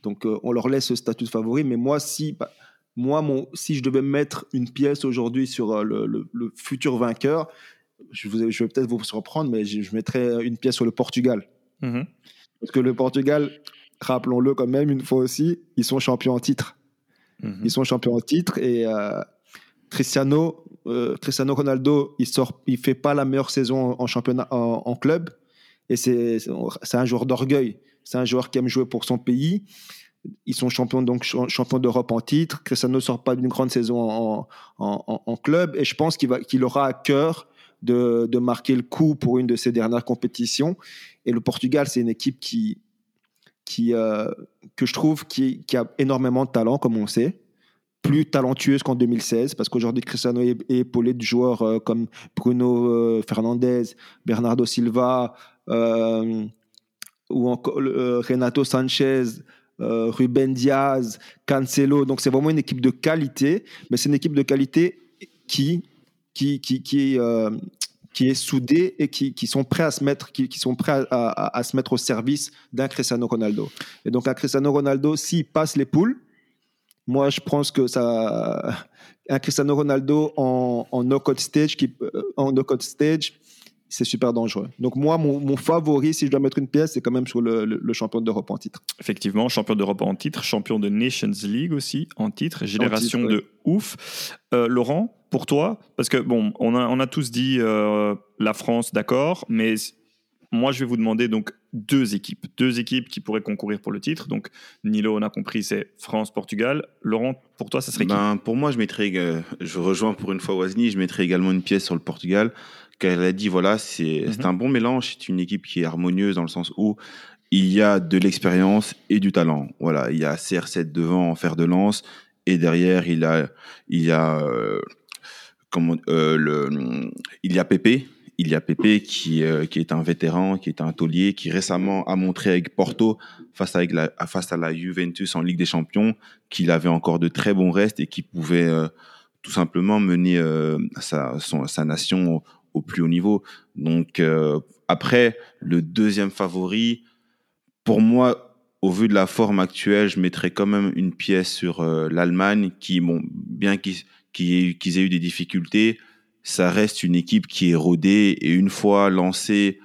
Donc, euh, on leur laisse ce statut de favori. Mais moi, si, bah, moi, mon, si je devais mettre une pièce aujourd'hui sur euh, le, futur vainqueur, je, vous, je vais peut-être vous surprendre, mais je, mettrais une pièce sur le Portugal. Mhm. Parce que le Portugal, rappelons-le quand même une fois aussi, ils sont champions en titre. Mhm. Ils sont champions en titre et euh, Cristiano, Cristiano Ronaldo, il sort, il fait pas la meilleure saison en championnat, en club, et c'est un joueur d'orgueil. C'est un joueur qui aime jouer pour son pays. Ils sont champions donc champions d'Europe en titre. Cristiano ne sort pas d'une grande saison en, club et je pense qu'il aura à cœur de, marquer le coup pour une de ses dernières compétitions. Et le Portugal, c'est une équipe qui euh, que je trouve qui, a énormément de talent, comme on sait, plus talentueuse qu'en 2016, parce qu'aujourd'hui Cristiano est, épaulé de joueurs euh, comme Bruno euh, Fernandes, Bernardo Silva ou encore euh, Renato Sanchez, euh, Ruben Diaz, Cancelo. Donc c'est vraiment une équipe de qualité, mais c'est une équipe de qualité qui qui qui qui, euh, est soudée et qui, qui, sont prêts à se mettre qui, qui sont prêts à, à, se mettre au service d'un Cristiano Ronaldo. Et donc un Cristiano Ronaldo s'il passe les poules, moi je pense que ça un Cristiano Ronaldo en, en knockout stage qui en knockout stage c'est super dangereux. Donc moi, mon, favori, si je dois mettre une pièce, c'est quand même sur le, champion d'Europe en titre.
Effectivement, champion d'Europe en titre, champion de Nations League aussi en titre, génération de ouf. Euh, Laurent, pour toi, parce que bon, on a, on a tous dit euh, la France, d'accord, mais moi je vais vous demander donc deux équipes, deux équipes qui pourraient concourir pour le titre. Donc Nilo, on a compris, c'est France-Portugal. Laurent, pour toi, ça serait
ben, Pour moi, je mettrais, euh, je rejoins pour une fois Wasni, je mettrais également une pièce sur le Portugal qu'elle a dit, voilà, c'est mhm. un bon mélange. C'est une équipe qui est harmonieuse dans le sens où il y a de l'expérience et du talent. Voilà, il y a CR7 devant en fer de lance et derrière il a il y a euh, comment euh, le il y a Pépé il y a Pépé qui euh, qui est un vétéran qui est un taulier qui récemment a montré avec Porto face avec la face à la Juventus en Ligue des Champions qu'il avait encore de très bons restes et qui pouvait euh, tout simplement mener euh, sa son, sa nation au plus haut niveau. Donc euh, après, le deuxième favori, pour moi, au vu de la forme actuelle, je mettrais quand même une pièce sur euh, l'Allemagne, qui, bon, bien qu'ils aient, eu des difficultés, ça reste une équipe qui est rodée et une fois lancée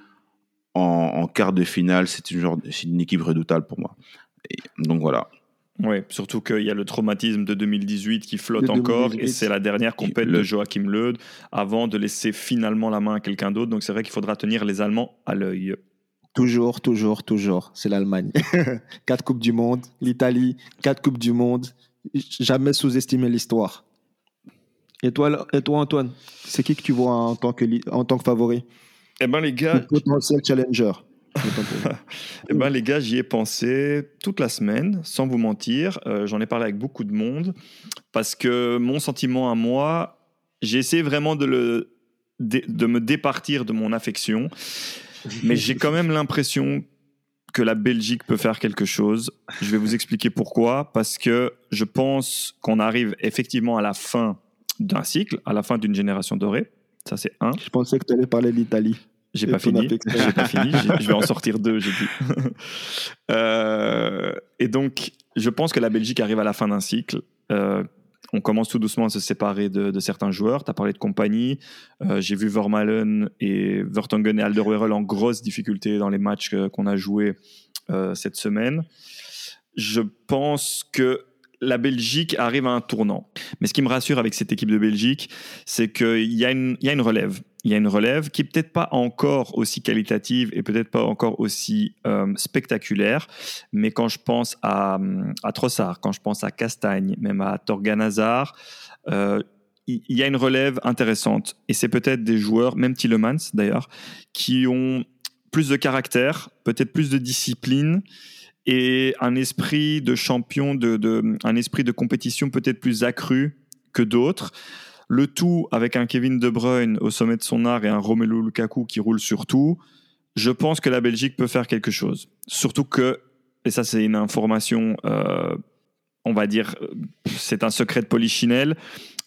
en, quart de finale, c'est une, une équipe redoutable pour moi. donc voilà.
Oui, surtout qu'il y a le traumatisme de 2018 qui flotte encore et c'est la dernière compète de Joachim Löw avant de laisser finalement la main à quelqu'un d'autre. Donc c'est vrai qu'il faudra tenir les Allemands à l'œil.
Toujours, toujours, toujours. C'est l'Allemagne. (laughs) quatre Coupes du Monde, l'Italie, quatre Coupes du Monde. Jamais sous-estimer l'histoire. Et toi, et toi Antoine, c'est qui que tu vois en tant que, en tant que favori?
Eh ben les gars.
potentiel challenger. (laughs)
eh ben les gars, j'y ai pensé toute la semaine, sans vous mentir. Euh, j'en ai parlé avec beaucoup de monde parce que mon sentiment à moi, j'ai essayé vraiment de, le, de, me départir de mon affection, mais j'ai quand même l'impression que la Belgique peut faire quelque chose. Je vais vous expliquer pourquoi. Parce que je pense qu'on arrive effectivement à la fin d'un cycle, à la fin d'une génération dorée. Ça, c'est un.
Je pensais que tu allais parler de l'Italie.
J'ai pas, fini. J'ai pas fini. Je vais en sortir deux, j'ai dit. (laughs) Euh, et donc, je pense que la Belgique arrive à la fin d'un cycle. Euh, on commence tout doucement à se séparer de, certains joueurs. Tu as parlé de compagnie. Euh, j'ai vu Vermalen et Vertonghen et Alderweireld en grosse difficulté dans les matchs qu'on a joués cette semaine. Je pense que la Belgique arrive à un tournant. Mais ce qui me rassure avec cette équipe de Belgique, c'est qu'il y, a une, relève. Il y a une relève qui peut-être pas encore aussi qualitative et peut-être pas encore aussi euh, spectaculaire, mais quand je pense à, Trossard, quand je pense à Castagne, même à Torgan Hazard, euh, il y a une relève intéressante. Et c'est peut-être des joueurs, même Tillemans d'ailleurs, qui ont plus de caractère, peut-être plus de discipline et un esprit de champion, de, un esprit de compétition peut-être plus accru que d'autres. Le tout avec un Kevin De Bruyne au sommet de son art et un Romelu Lukaku qui roule sur tout. Je pense que la Belgique peut faire quelque chose. Surtout que, et ça c'est une information, euh, on va dire, c'est un secret de polichinelle,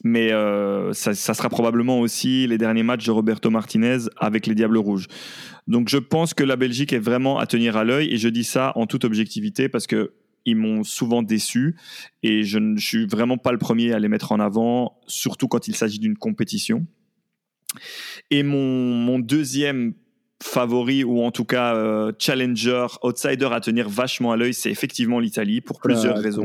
mais euh, ça, ça, sera probablement aussi les derniers matchs de Roberto Martinez avec les Diables Rouges. Donc je pense que la Belgique est vraiment à tenir à l'œil et je dis ça en toute objectivité parce que ils m'ont souvent déçu et je ne suis vraiment pas le premier à les mettre en avant, surtout quand il s'agit d'une compétition. Et mon, mon deuxième favori ou en tout cas euh, challenger, outsider à tenir vachement à l'œil, c'est effectivement l'Italie pour plusieurs raisons.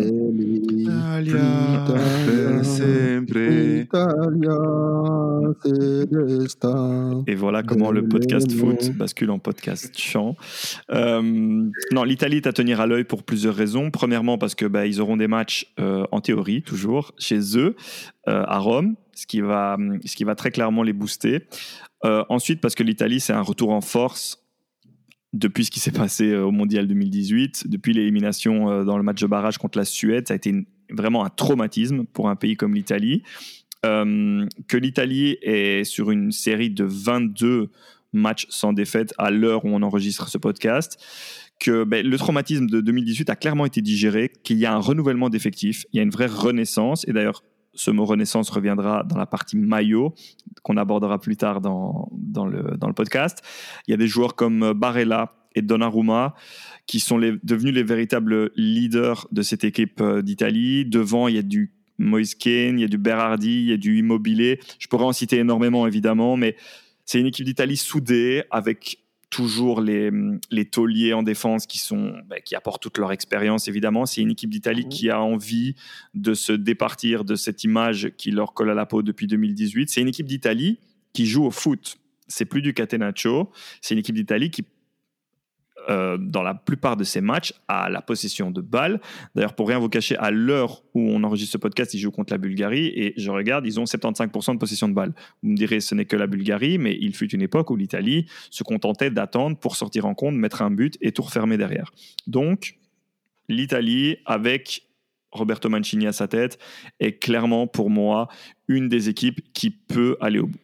Et voilà comment le podcast foot bascule en podcast chant. Euh, non, l'Italie est à tenir à l'œil pour plusieurs raisons. Premièrement parce que bah, ils auront des matchs euh, en théorie toujours chez eux à Rome, ce qui va ce qui va très clairement les booster. Euh, ensuite, parce que l'Italie, c'est un retour en force depuis ce qui s'est passé euh, au Mondial 2018, depuis l'élimination euh, dans le match de barrage contre la Suède, ça a été vraiment un traumatisme pour un pays comme l'Italie. que l'Italie est sur une série de 22 matchs sans défaite à l'heure où on enregistre ce podcast, que ben, le traumatisme de 2018 a clairement été digéré, qu'il y a un renouvellement d'effectifs, il y a une vraie renaissance, et d'ailleurs ce mot renaissance reviendra dans la partie maillot qu'on abordera plus tard dans, dans, le, dans le podcast. Il y a des joueurs comme Barella et Donnarumma qui sont devenus les véritables leaders de cette équipe euh, d'Italie. Devant, il y a du Moise Kane, il y a du Berardi, il y a du Immobilier. Je pourrais en citer énormément, évidemment, mais c'est une équipe d'Italie soudée avec toujours les, les tauliers en défense qui, sont, bah, qui apportent toute leur expérience, évidemment. C'est une équipe d'Italie qui a envie de se départir de cette image qui leur colle à la peau depuis 2018. C'est une équipe d'Italie qui joue au foot. C'est plus du catenaccio. C'est une équipe d'Italie qui euh, dans la plupart de ces matchs à la possession de balles. D'ailleurs, pour rien vous cacher, à l'heure où on enregistre ce podcast, ils jouent contre la Bulgarie et je regarde, ils ont 75% de possession de balles. Vous me direz, ce n'est que la Bulgarie, mais il fut une époque où l'Italie se contentait d'attendre pour sortir en compte, mettre un but et tout refermer derrière. Donc, l'Italie, avec Roberto Mancini à sa tête, est clairement pour moi une des équipes qui peut aller au bout.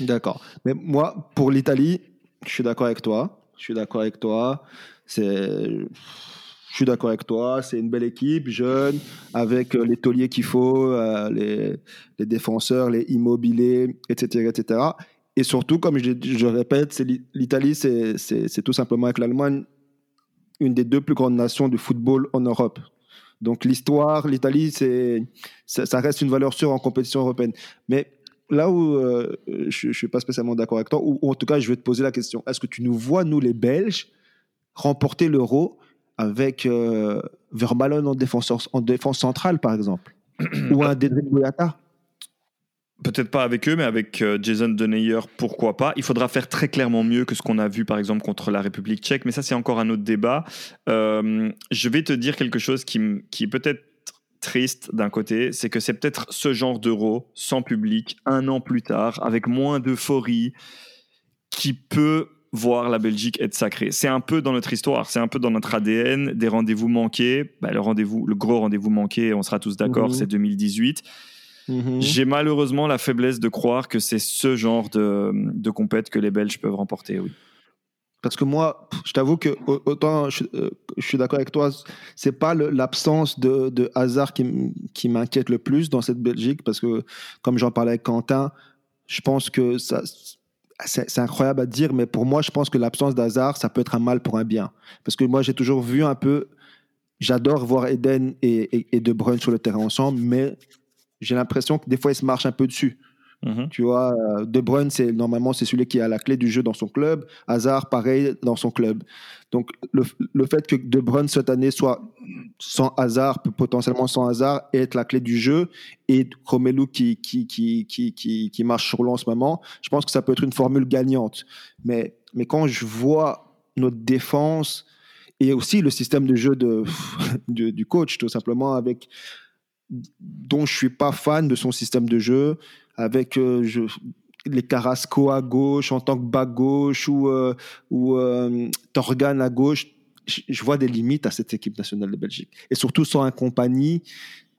D'accord. Mais moi, pour l'Italie, je suis d'accord avec toi je suis d'accord avec toi. C'est, je suis d'accord avec toi. C'est une belle équipe, jeune, avec euh, les tauliers qu'il faut, euh, les, défenseurs, les immobiliers, etc., etc. Et surtout, comme je, je répète, c'est l'Italie, c'est, tout simplement avec l'Allemagne une des deux plus grandes nations du football en Europe. Donc l'histoire, l'Italie, c'est, ça reste une valeur sûre en compétition européenne. Mais là où euh, je ne suis pas spécialement d'accord avec toi, ou, en tout cas, je vais te poser la question est-ce que tu nous vois, nous les Belges, remporter l'euro avec euh, Vermaelen en défense, en défense centrale, par exemple? (clears throat) Ou un Dedrick Boyata?
Peut-être pas avec eux, mais avec euh, Jason Deneyer, pourquoi pas. Il faudra faire très clairement mieux que ce qu'on a vu, par exemple, contre la République tchèque. Mais ça, c'est encore un autre débat. Euh, je vais te dire quelque chose qui, qui est peut-être triste d'un côté, c'est que c'est peut-être ce genre d'euro, sans public, un an plus tard, avec moins d'euphorie, qui peut voir la Belgique être sacrée. C'est un peu dans notre histoire, c'est un peu dans notre ADN, des rendez-vous manqués. Bah, le, rendez-vous, le gros rendez-vous manqué, on sera tous d'accord, mhm. c'est 2018. Mhm. J'ai malheureusement la faiblesse de croire que c'est ce genre de, de compète que les Belges peuvent remporter, oui.
Parce que moi, je t'avoue que autant je, euh, suis d'accord avec toi, c'est pas l'absence de, hasard qui, qui m'inquiète le plus dans cette Belgique, parce que comme j'en parlais avec Quentin, je pense que c'est incroyable à dire, mais pour moi, je pense que l'absence d'hasard, ça peut être un mal pour un bien. Parce que moi, j'ai toujours vu un peu, j'adore voir Eden et De Bruyne sur le terrain ensemble, mais j'ai l'impression que des fois, ils se marchent un peu dessus. Mhm. Tu vois, euh, De Bruyne, c'est normalement c'est celui qui a la clé du jeu dans son club. Hazard, pareil dans son club. Donc le, le, fait que De Bruyne cette année soit sans hasard, potentiellement sans hasard, et être la clé du jeu, et Romelu qui qui, qui, qui, qui, marche sur l'eau en ce moment, je pense que ça peut être une formule gagnante. Mais, mais quand je vois notre défense et aussi le système de jeu de, (laughs) du coach, tout simplement, avec dont je suis pas fan de son système de jeu, avec euh, les Carrasco à gauche en tant que bas gauche ou, euh, euh, Torgan à gauche. Je, vois des limites à cette équipe nationale de Belgique. Et surtout sans un compagnie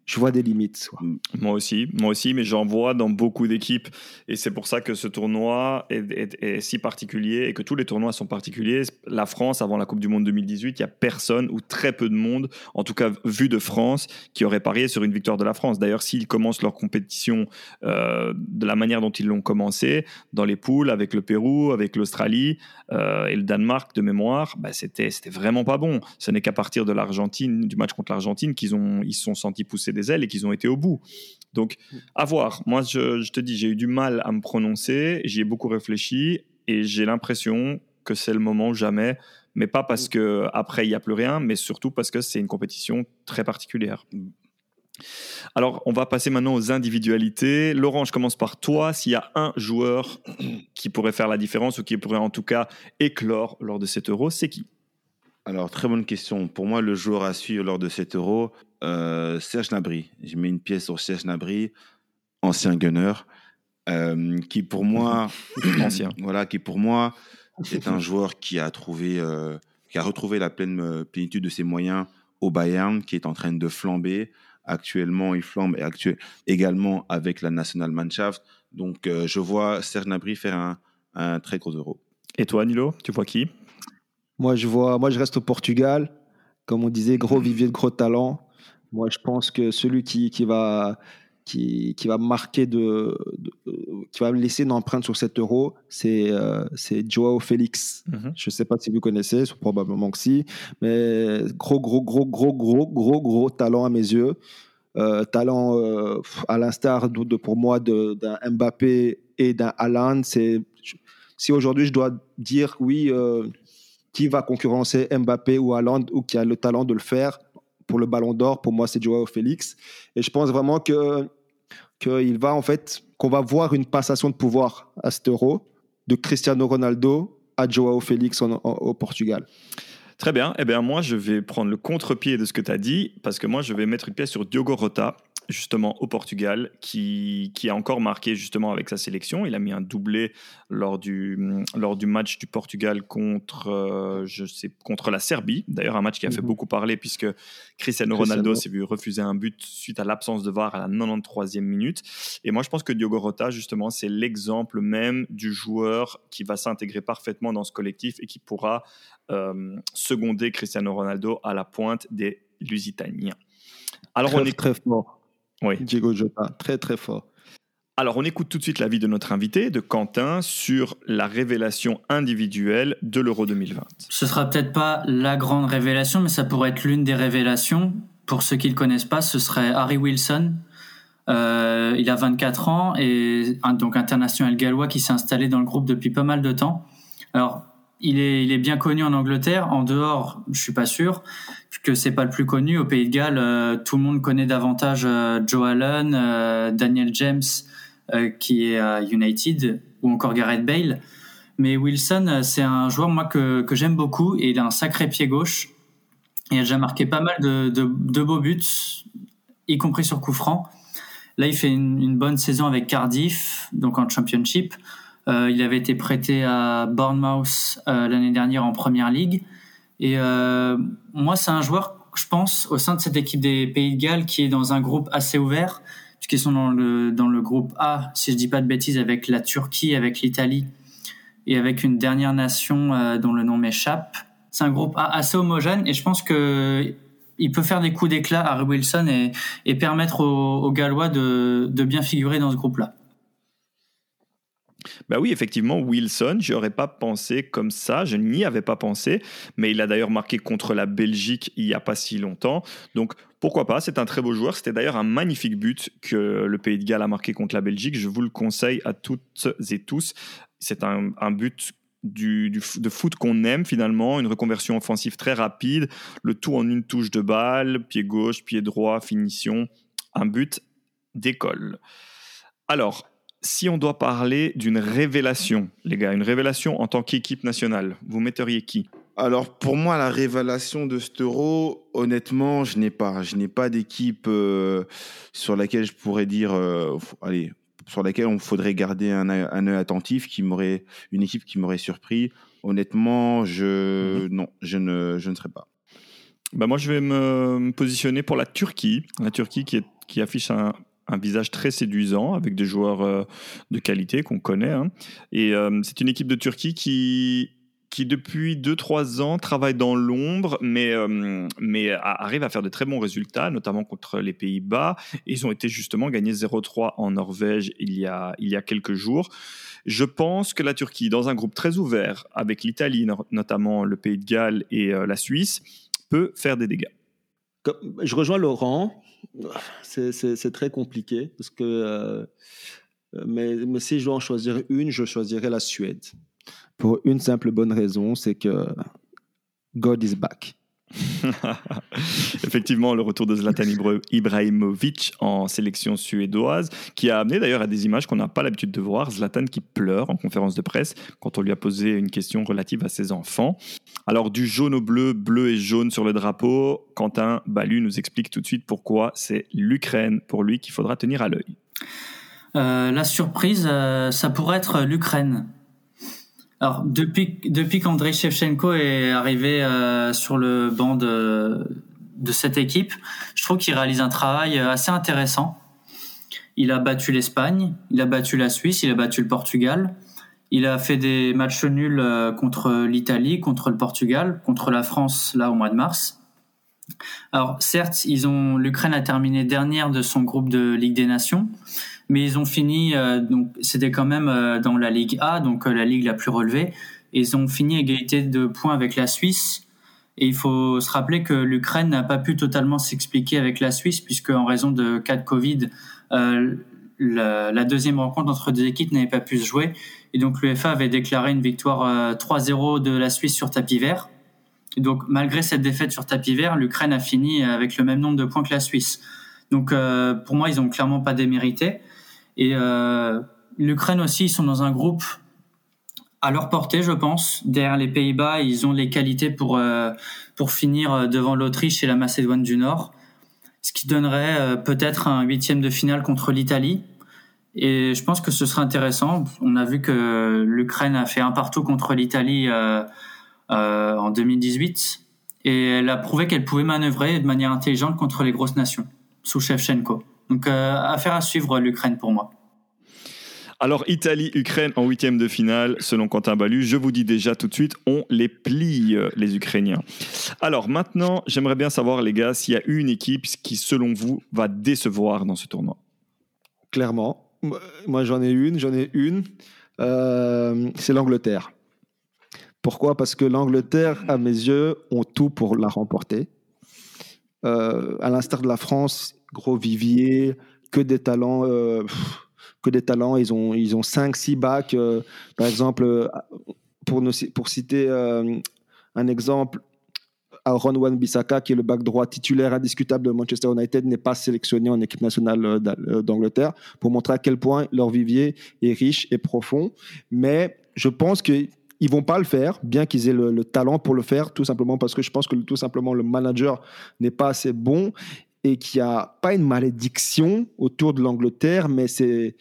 je vois des limites.
Moi aussi, moi aussi, mais j'en vois dans beaucoup d'équipes. Et c'est pour ça que ce tournoi est, si particulier et que tous les tournois sont particuliers. La France, avant la Coupe du Monde 2018, il n'y a personne ou très peu de monde, en tout cas vu de France, qui aurait parié sur une victoire de la France. D'ailleurs, s'ils commencent leur compétition euh, de la manière dont ils l'ont commencé, dans les poules, avec le Pérou, avec l'Australie euh, et le Danemark de mémoire, bah, c'était vraiment pas bon. Ce n'est qu'à partir de l'Argentine, du match contre l'Argentine, qu'ils ils se sont sentis des ailes et qu'ils ont été au bout. Donc, à voir. Moi, je, te dis, j'ai eu du mal à me prononcer, j'y ai beaucoup réfléchi et j'ai l'impression que c'est le moment jamais, mais pas parce que après il n'y a plus rien, mais surtout parce que c'est une compétition très particulière. Alors, on va passer maintenant aux individualités. Laurent, je commence par toi. S'il y a un joueur qui pourrait faire la différence ou qui pourrait en tout cas éclore lors de cet euro, c'est qui?
Alors, très bonne question. Pour moi, le joueur à suivre lors de cet euro, euh, Serge Nabry. Je mets une pièce sur Serge Nabry, ancien gunner, euh, qui pour moi, (laughs) ancien, voilà, qui pour moi est un joueur qui a trouvé, euh, qui a retrouvé la pleine plénitude de ses moyens au Bayern, qui est en train de flamber. Actuellement, il flambe et également avec la National Mannschaft. Donc, je vois Serge Nabry faire un, un très gros euro.
Et toi, Nilo, tu vois qui?
Moi, je vois, moi, je reste au Portugal. Comme on disait, gros vivier de gros talent. Moi, je pense que celui qui, qui va, qui, qui, va marquer de, qui va laisser une empreinte sur cet euro, c'est euh, c'est Joao Félix. Mhm. Je ne sais pas si vous connaissez, probablement que si, mais gros, gros, gros, gros, gros, gros, gros talent à mes yeux. Euh, talent euh, à l'instar de, pour moi d'un Mbappé et d'un Haaland. C'est si aujourd'hui je dois dire oui, qui va concurrencer Mbappé ou Haaland ou qui a le talent de le faire, pour le Ballon d'Or, pour moi, c'est Joao Félix. Et je pense vraiment que qu'il va en fait qu'on va voir une passation de pouvoir à cet Euro de Cristiano Ronaldo à Joao Félix au Portugal.
Très bien. Eh bien, moi, je vais prendre le contre-pied de ce que tu as dit, parce que moi, je vais mettre une pièce sur Diogo Rota, justement au Portugal, qui, qui, a encore marqué justement avec sa sélection. Il a mis un doublé lors du, lors du match du Portugal contre, euh, je sais, contre la Serbie. D'ailleurs, un match qui a fait mhm. beaucoup parler puisque Cristiano, Ronaldo s'est vu refuser un but suite à l'absence de VAR à la 93e minute. Et moi, je pense que Diogo Rota, justement, c'est l'exemple même du joueur qui va s'intégrer parfaitement dans ce collectif et qui pourra euh, seconder Cristiano Ronaldo à la pointe des Lusitaniens.
Alors on est très fort. Oui. Diego Jota, très très fort.
Alors, on écoute tout de suite l'avis de notre invité, de Quentin, sur la révélation individuelle de l'Euro 2020.
Ce sera peut-être pas la grande révélation, mais ça pourrait être l'une des révélations. Pour ceux qui ne le connaissent pas, ce serait Harry Wilson, Euh, il a 24 ans et donc international gallois qui s'est installé dans le groupe depuis pas mal de temps. Alors, il est, bien connu en Angleterre. En dehors, je suis pas sûr que c'est pas le plus connu. Au Pays de Galles, euh, tout le monde connaît davantage euh, Joe Allen, Daniel James, qui est à United, ou encore Gareth Bale. Mais Wilson, c'est un joueur moi que, j'aime beaucoup et il a un sacré pied gauche. Il a déjà marqué pas mal de beaux buts, y compris sur coup franc. Là, il fait une, bonne saison avec Cardiff, donc en Championship. Euh, il avait été prêté à Bournemouth euh, l'année dernière en Première Ligue. Et euh, moi, c'est un joueur, je pense, au sein de cette équipe des Pays de Galles qui est dans un groupe assez ouvert, puisqu'ils sont dans le, dans le groupe A, si je dis pas de bêtises, avec la Turquie, avec l'Italie et avec une dernière nation dont le nom m'échappe. C'est un groupe A assez homogène et je pense que il peut faire des coups d'éclat à Harry Wilson et, et permettre aux, Gallois de, de, bien figurer dans ce groupe-là.
Bah oui, effectivement, Wilson, je n'aurais pas pensé comme ça, je n'y avais pas pensé, mais il a d'ailleurs marqué contre la Belgique il n'y a pas si longtemps. Donc pourquoi pas, c'est un très beau joueur. C'était d'ailleurs un magnifique but que le Pays de Galles a marqué contre la Belgique. Je vous le conseille à toutes et tous. C'est un, but de foot qu'on aime finalement, une reconversion offensive très rapide, le tout en une touche de balle, pied gauche, pied droit, finition, un but d'école. Alors, si on doit parler d'une révélation, les gars, une révélation en tant qu'équipe nationale, vous metteriez qui?
Alors pour moi, la révélation de cet euro, honnêtement, je n'ai pas. Je n'ai pas d'équipe euh, sur laquelle je pourrais dire, euh, allez, sur laquelle on faudrait garder un, un œil attentif, qui m'aurait une équipe qui m'aurait surpris. Honnêtement, je mhm. non, je ne je ne serais pas.
Bah moi, je vais me, positionner pour la Turquie. La Turquie qui, est, qui affiche un, un visage très séduisant avec des joueurs euh, de qualité qu'on connaît. Hein. Et euh, c'est une équipe de Turquie qui qui depuis 2-3 ans travaille dans l'ombre, mais, euh, mais arrive à faire de très bons résultats, notamment contre les Pays-Bas. Ils ont été justement gagnés 0-3 en Norvège il y, a, il y a quelques jours. Je pense que la Turquie, dans un groupe très ouvert, avec l'Italie, notamment le Pays de Galles et la Suisse, peut faire des dégâts.
Je rejoins Laurent. C'est très compliqué parce que. Euh, mais, mais si je dois en choisir une, je choisirais la Suède. Pour une simple bonne raison, c'est que God is back. (laughs)
Effectivement, le retour de Zlatan Ibrahimovic en sélection suédoise, qui a amené d'ailleurs à des images qu'on n'a pas l'habitude de voir. Zlatan qui pleure en conférence de presse quand on lui a posé une question relative à ses enfants. Alors, du jaune au bleu, bleu et jaune sur le drapeau, Quentin Balu nous explique tout de suite pourquoi c'est l'Ukraine pour lui qu'il faudra tenir à l'œil.
Euh, la surprise, euh, ça pourrait être l'Ukraine. Alors depuis depuis qu'Andrei Shevchenko est arrivé euh, sur le banc de de cette équipe, je trouve qu'il réalise un travail euh, assez intéressant. Il a battu l'Espagne, il a battu la Suisse, il a battu le Portugal. Il a fait des matchs nuls euh, contre l'Italie, contre le Portugal, contre la France là au mois de mars. Alors certes, ils ont l'Ukraine a terminé dernière de son groupe de Ligue des Nations, mais ils ont fini, euh, donc c'était quand même euh, dans la Ligue A, donc euh, la ligue la plus relevée. ils ont fini égalité de points avec la Suisse. Et il faut se rappeler que l'Ukraine n'a pas pu totalement s'expliquer avec la Suisse, puisque en raison de cas de Covid, la, deuxième rencontre entre deux équipes n'avait pas pu se jouer. Et donc l'UEFA avait déclaré une victoire 3-0 de la Suisse sur tapis vert. Et donc malgré cette défaite sur tapis vert, l'Ukraine a fini avec le même nombre de points que la Suisse. Donc pour moi, ils ont clairement pas démérité. Et euh, l'Ukraine aussi, ils sont dans un groupe à leur portée, je pense. Derrière les Pays-Bas, ils ont les qualités pour euh, pour finir euh, devant l'Autriche et la Macédoine du Nord, ce qui donnerait euh, peut-être un huitième de finale contre l'Italie. Et je pense que ce serait intéressant. On a vu que l'Ukraine a fait un partout contre l'Italie euh, euh, en 2018 et elle a prouvé qu'elle pouvait manœuvrer de manière intelligente contre les grosses nations sous Shevchenko. Donc, euh, affaire à suivre l'Ukraine pour moi.
Alors, Italie-Ukraine en huitième de finale, selon Quentin Balu, je vous dis déjà tout de suite, on les plie, euh, les Ukrainiens. Alors, maintenant, j'aimerais bien savoir, les gars, s'il y a une équipe qui, selon vous, va décevoir dans ce tournoi.
Clairement. Moi, j'en ai une, j'en ai une. Euh, c'est l'Angleterre. Pourquoi? Parce que l'Angleterre, à mes yeux, ont tout pour la remporter. à l'instar de la France, gros vivier, que des talents. que des talents. Ils ont, ils ont 5 six bacs. par exemple, pour, pour citer un exemple, Aaron Wan-Bissaka, qui est le bac droit titulaire indiscutable de Manchester United, n'est pas sélectionné en équipe nationale euh, euh, d'Angleterre pour montrer à quel point leur vivier est riche et profond. Mais je pense qu'ils ne vont pas le faire, bien qu'ils aient le, talent pour le faire, tout simplement parce que je pense que tout simplement le manager n'est pas assez bon et qu'il n'y a pas une malédiction autour de l'Angleterre, mais c'est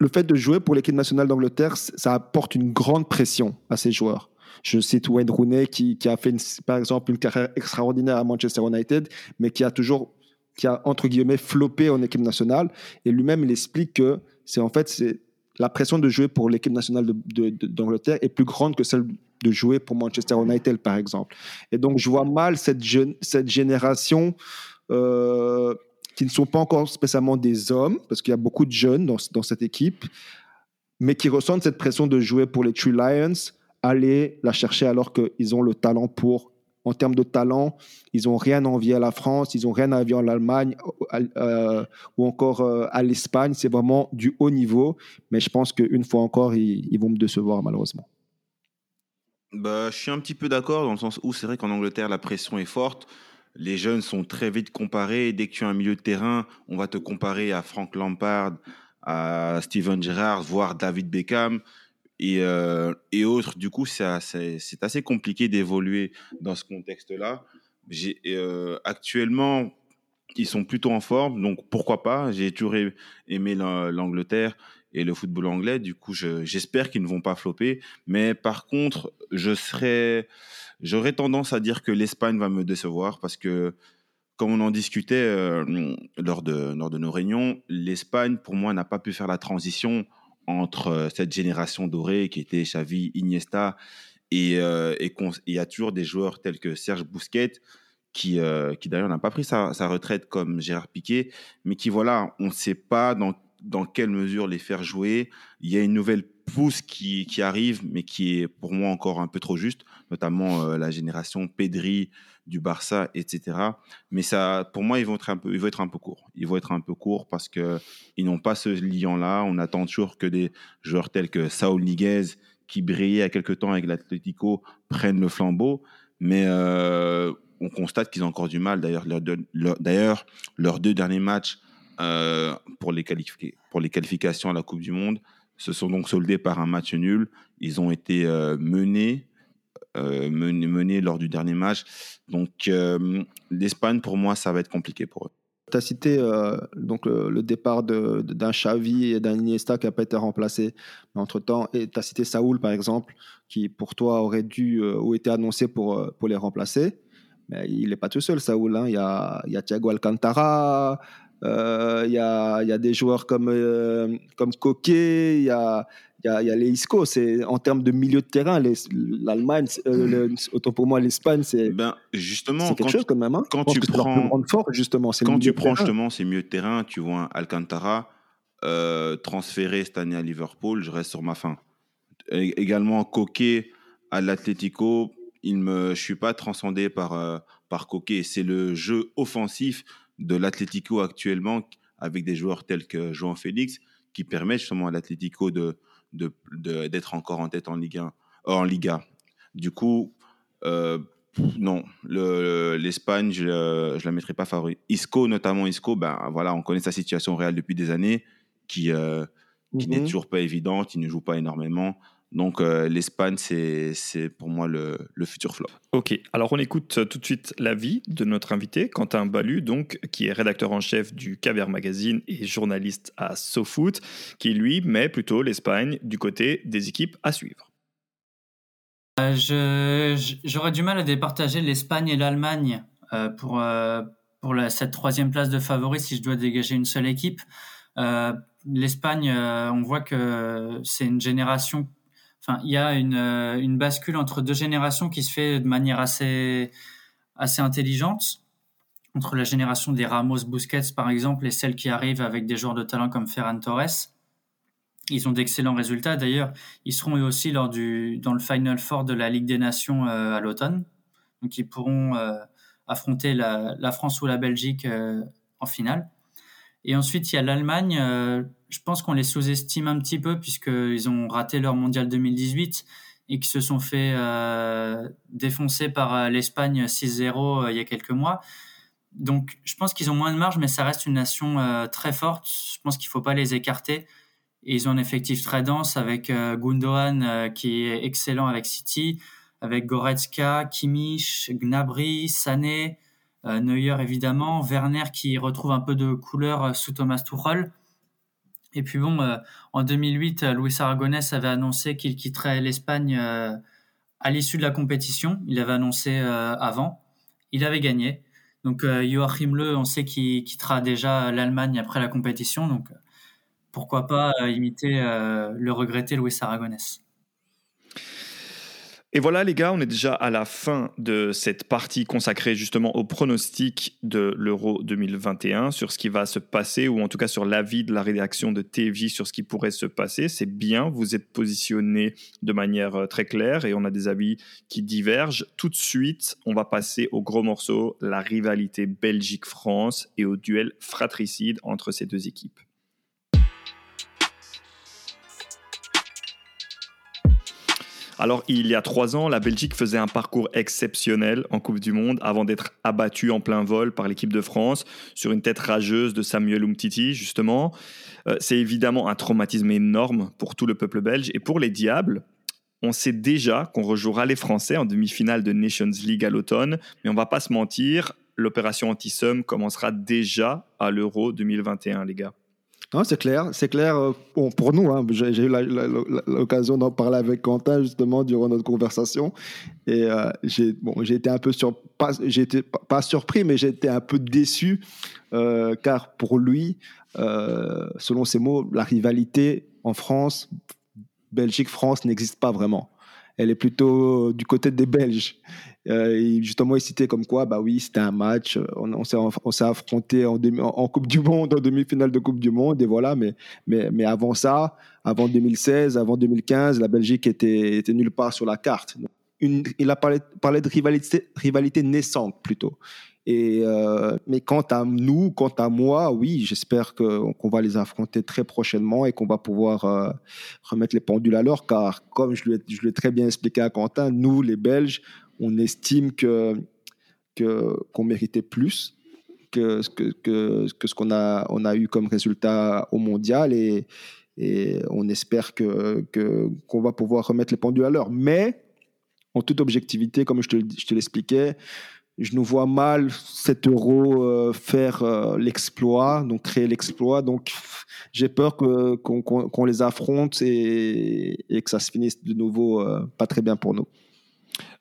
le fait de jouer pour l'équipe nationale d'Angleterre, ça apporte une grande pression à ces joueurs. Je cite Wayne Rooney qui, a fait, par exemple, une carrière extraordinaire à Manchester United, mais qui a toujours, qui a, entre guillemets, floppé en équipe nationale. Et lui-même, il explique que c'est en fait, c'est la pression de jouer pour l'équipe nationale d'Angleterre est plus grande que celle de jouer pour Manchester United, par exemple. Et donc, je vois mal cette, cette génération qui ne sont pas encore spécialement des hommes, parce qu'il y a beaucoup de jeunes dans, cette équipe, mais qui ressentent cette pression de jouer pour les Three Lions, aller la chercher alors qu'ils ont le talent pour. En termes de talent, ils n'ont rien à envier à la France, ils n'ont rien à envier à l'Allemagne euh, ou encore euh, à l'Espagne. C'est vraiment du haut niveau. Mais je pense qu'une fois encore, ils, vont me décevoir malheureusement.
Bah, je suis un petit peu d'accord dans le sens où c'est vrai qu'en Angleterre, la pression est forte. Les jeunes sont très vite comparés. Dès que tu as un milieu de terrain, on va te comparer à Frank Lampard, à Steven Gerrard, voire David Beckham et, euh, autres. Du coup, c'est assez compliqué d'évoluer dans ce contexte-là. Euh, actuellement, ils sont plutôt en forme, donc pourquoi pas? J'ai toujours aimé l'Angleterre et le football anglais. Du coup, j'espère qu'ils ne vont pas flopper. Mais par contre, je serais, j'aurais tendance à dire que l'Espagne va me décevoir parce que, comme on en discutait euh, lors, de, lors de nos réunions, l'Espagne, pour moi, n'a pas pu faire la transition entre euh, cette génération dorée qui était Xavi, Iniesta, et euh, y a toujours des joueurs tels que Serge Bousquet, qui, euh, qui d'ailleurs n'a pas pris sa, retraite comme Gérard Piquet, mais qui, voilà, on ne sait pas dans, dans quelle mesure les faire jouer. Il y a une nouvelle pousse qui, qui arrive, mais qui est pour moi encore un peu trop juste, notamment la génération Pedri, du Barça, etc. Mais ça, pour moi, ils vont être un peu, ils vont être un peu courts. Ils vont être un peu courts parce que ils n'ont pas ce lien-là. On attend toujours que des joueurs tels que Saul Niguez, qui brillait à quelque temps avec l'Atlético, prennent le flambeau. Mais euh, on constate qu'ils ont encore du mal. D'ailleurs, d'ailleurs, leurs deux derniers matchs euh, pour les qualifications à la Coupe du Monde se sont donc soldés par un match nul. Ils ont été euh, menés euh, mené, lors du dernier match. Donc euh, l'Espagne, pour moi, ça va être compliqué pour eux.
Tu as cité donc le, départ d'un Xavi et d'un Iniesta qui n'a pas été remplacé entre-temps. Et tu as cité Saoul, par exemple, qui pour toi aurait dû ou été annoncé pour, les remplacer. Mais il n'est pas tout seul, Saoul. Hein. Y a, il y a Thiago Alcantara, il y, a, y, a, des joueurs comme, comme Coquet, il y a, il y, a les Isco. C'est en termes de milieu de terrain, l'Allemagne, euh, autant pour moi l'Espagne, c'est
ben justement
quelque chose quand même. Hein.
Quand tu prends
fort, justement,
quand tu prends justement ces milieux de terrain, tu vois Alcantara euh, transféré cette année à Liverpool, je reste sur ma fin. également Coquet à l'Atlético, il me, je suis pas transcendé par euh, par Coquet. C'est le jeu offensif de l'Atlético actuellement avec des joueurs tels que João Félix qui permet justement à l'Atlético de d'être de, encore en tête en Ligue 1, euh, en Liga. Du coup, euh, non, l'Espagne, je ne la mettrai pas favori. Isco, notamment Isco, ben, voilà, on connaît sa situation réelle depuis des années, qui, euh, qui n'est mhm. toujours pas évidente, il ne joue pas énormément. Donc l'Espagne, c'est pour moi le, le, futur flop.
Ok, alors on écoute tout de suite l'avis de notre invité, Quentin Balu, donc, qui est rédacteur en chef du Caviar Magazine et journaliste à SoFoot, qui lui met plutôt l'Espagne du côté des équipes à suivre.
Euh, j'aurais du mal à départager l'Espagne et l'Allemagne euh, pour, euh, pour cette troisième place de favori si je dois dégager une seule équipe. L'Espagne, on voit que c'est une génération enfin, il y a une, euh, une, bascule entre deux générations qui se fait de manière assez, assez intelligente entre la génération des Ramos Busquets, par exemple, et celle qui arrive avec des joueurs de talent comme Ferran Torres. Ils ont d'excellents résultats. D'ailleurs, ils seront eux aussi lors du, dans le Final Four de la Ligue des Nations euh, à l'automne. Donc, ils pourront euh, affronter la, France ou la Belgique en finale. Et ensuite, il y a l'Allemagne. Je pense qu'on les sous-estime un petit peu puisqu'ils ont raté leur mondial 2018 et qui se sont fait défoncer par l'Espagne 6-0 il y a quelques mois. Donc, je pense qu'ils ont moins de marge, mais ça reste une nation très forte. Je pense qu'il ne faut pas les écarter. Ils ont un effectif très dense avec Gundogan qui est excellent avec City, avec Goretzka, Kimmich, Gnabry, Sané, euh, Neuer évidemment, Werner qui retrouve un peu de couleur euh, sous Thomas Tuchel. Et puis bon, euh, en 2008, Luis Aragonès avait annoncé qu'il quitterait l'Espagne à l'issue de la compétition. Il avait annoncé avant. Il avait gagné. Donc Joachim Le, on sait qu'il quittera déjà l'Allemagne après la compétition. Donc pourquoi pas imiter le regretté Luis Aragonès.
Et voilà les gars, on est déjà à la fin de cette partie consacrée justement au pronostic de l'Euro 2021 sur ce qui va se passer ou en tout cas sur l'avis de la rédaction de TFJ sur ce qui pourrait se passer. C'est bien, vous êtes positionné de manière euh, très claire et on a des avis qui divergent. Tout de suite, on va passer au gros morceau, la rivalité Belgique-France et au duel fratricide entre ces deux équipes. Alors, il y a trois ans, la Belgique faisait un parcours exceptionnel en Coupe du Monde avant d'être abattue en plein vol par l'équipe de France sur une tête rageuse de Samuel Umtiti, justement. Euh, c'est évidemment un traumatisme énorme pour tout le peuple belge et pour les Diables. On sait déjà qu'on rejouera les Français en demi-finale de Nations League à l'automne, mais on va pas se mentir, l'opération anti-sum commencera déjà à l'Euro 2021, les gars
c'est clair, c'est clair euh, pour nous. Hein, j'ai eu l'occasion d'en parler avec Quentin justement durant notre conversation. Et euh, j'ai bon, été un peu sur, pas, pas surpris, mais j'ai été un peu déçu euh, car pour lui, selon ses mots, la rivalité en France, Belgique-France n'existe pas vraiment. Elle est plutôt du côté des Belges. Euh, justement, il citait comme quoi, bah oui, c'était un match. On, on s'est affronté en, Coupe du Monde, en demi-finale de Coupe du Monde, et voilà. Mais, mais, mais avant ça, avant 2016, avant 2015, la Belgique était, nulle part sur la carte. Il a parlé, parlé de rivalité, rivalité naissante plutôt. Et euh, mais quant à nous, quant à moi, oui, j'espère qu'on va les affronter très prochainement et qu'on va pouvoir euh, remettre les pendules à l'heure, car comme je l'ai très bien expliqué à Quentin, nous, les Belges, on estime que qu'on méritait plus que, que, que, ce qu'on a, on a eu comme résultat au mondial et, on espère que, qu'on va pouvoir remettre les pendules à l'heure. Mais, en toute objectivité, comme je te, te l'expliquais, je nous vois mal cet euro euh, faire euh, l'exploit, donc créer l'exploit. Donc, j'ai peur qu'on, les affronte et, et, que ça se finisse de nouveau euh, pas très bien pour nous.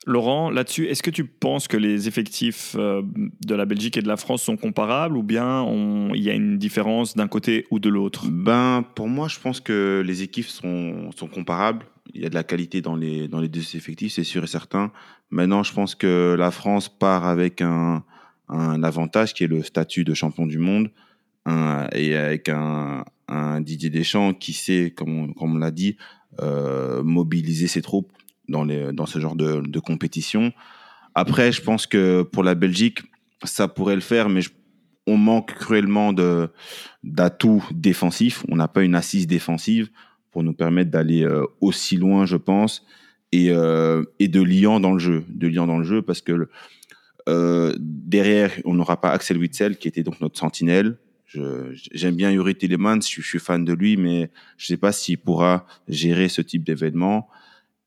Laurent, là-dessus, est-ce que tu penses que les effectifs euh, de la Belgique et de la France sont comparables ou bien il y a une différence d'un côté ou de l'autre?
Ben, pour moi, je pense que les équipes sont, comparables. Il y a de la qualité dans les, deux effectifs, c'est sûr et certain. Maintenant, je pense que la France part avec un, avantage qui est le statut de champion du monde et avec un, Didier Deschamps qui sait, comme on, comme on l'a dit, euh, mobiliser ses troupes dans, les, dans ce genre de, de, compétition. Après, je pense que pour la Belgique, ça pourrait le faire, mais on manque cruellement de d'atouts défensifs. On n'a pas une assise défensive pour nous permettre d'aller euh, aussi loin, je pense, et, euh, et de liant dans le jeu, de liant dans le jeu, parce que euh, derrière, on n'aura pas Axel Witzel qui était donc notre sentinelle. J'aime bien Yuri Tillemans, je, je, suis fan de lui, mais je ne sais pas s'il pourra gérer ce type d'événement.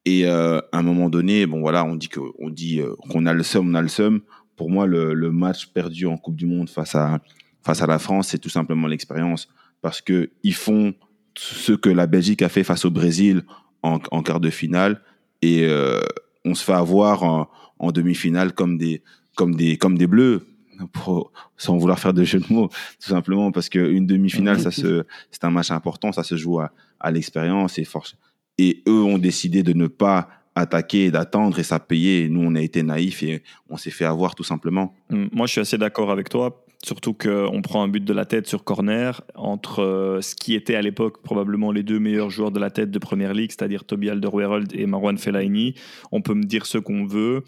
Et euh, à un moment donné, bon voilà, on dit que, on dit euh, qu'on a le seum, on a le seum. Pour moi, le, le, match perdu en Coupe du Monde face à face à la France, c'est tout simplement l'expérience, parce que ils font ce que la Belgique a fait face au Brésil en, en quart de finale, et euh, on se fait avoir en, en demi-finale comme des comme des comme des bleus. Pour, sans vouloir faire de jeu de mots, tout simplement parce qu'une demi-finale, ça se, c'est un match important, ça se joue à, à l'expérience et force, et eux ont décidé de ne pas attaquer d'attendre et ça payait. Nous, on a été naïfs et on s'est fait avoir tout simplement.
Hum, moi, je suis assez d'accord avec toi. Surtout qu'on prend un but de la tête sur corner entre euh, ce qui était à l'époque probablement les deux meilleurs joueurs de la tête de Première Ligue, c'est-à-dire Toby Alderweireld et Marwan Fellaini. On peut me dire ce qu'on veut.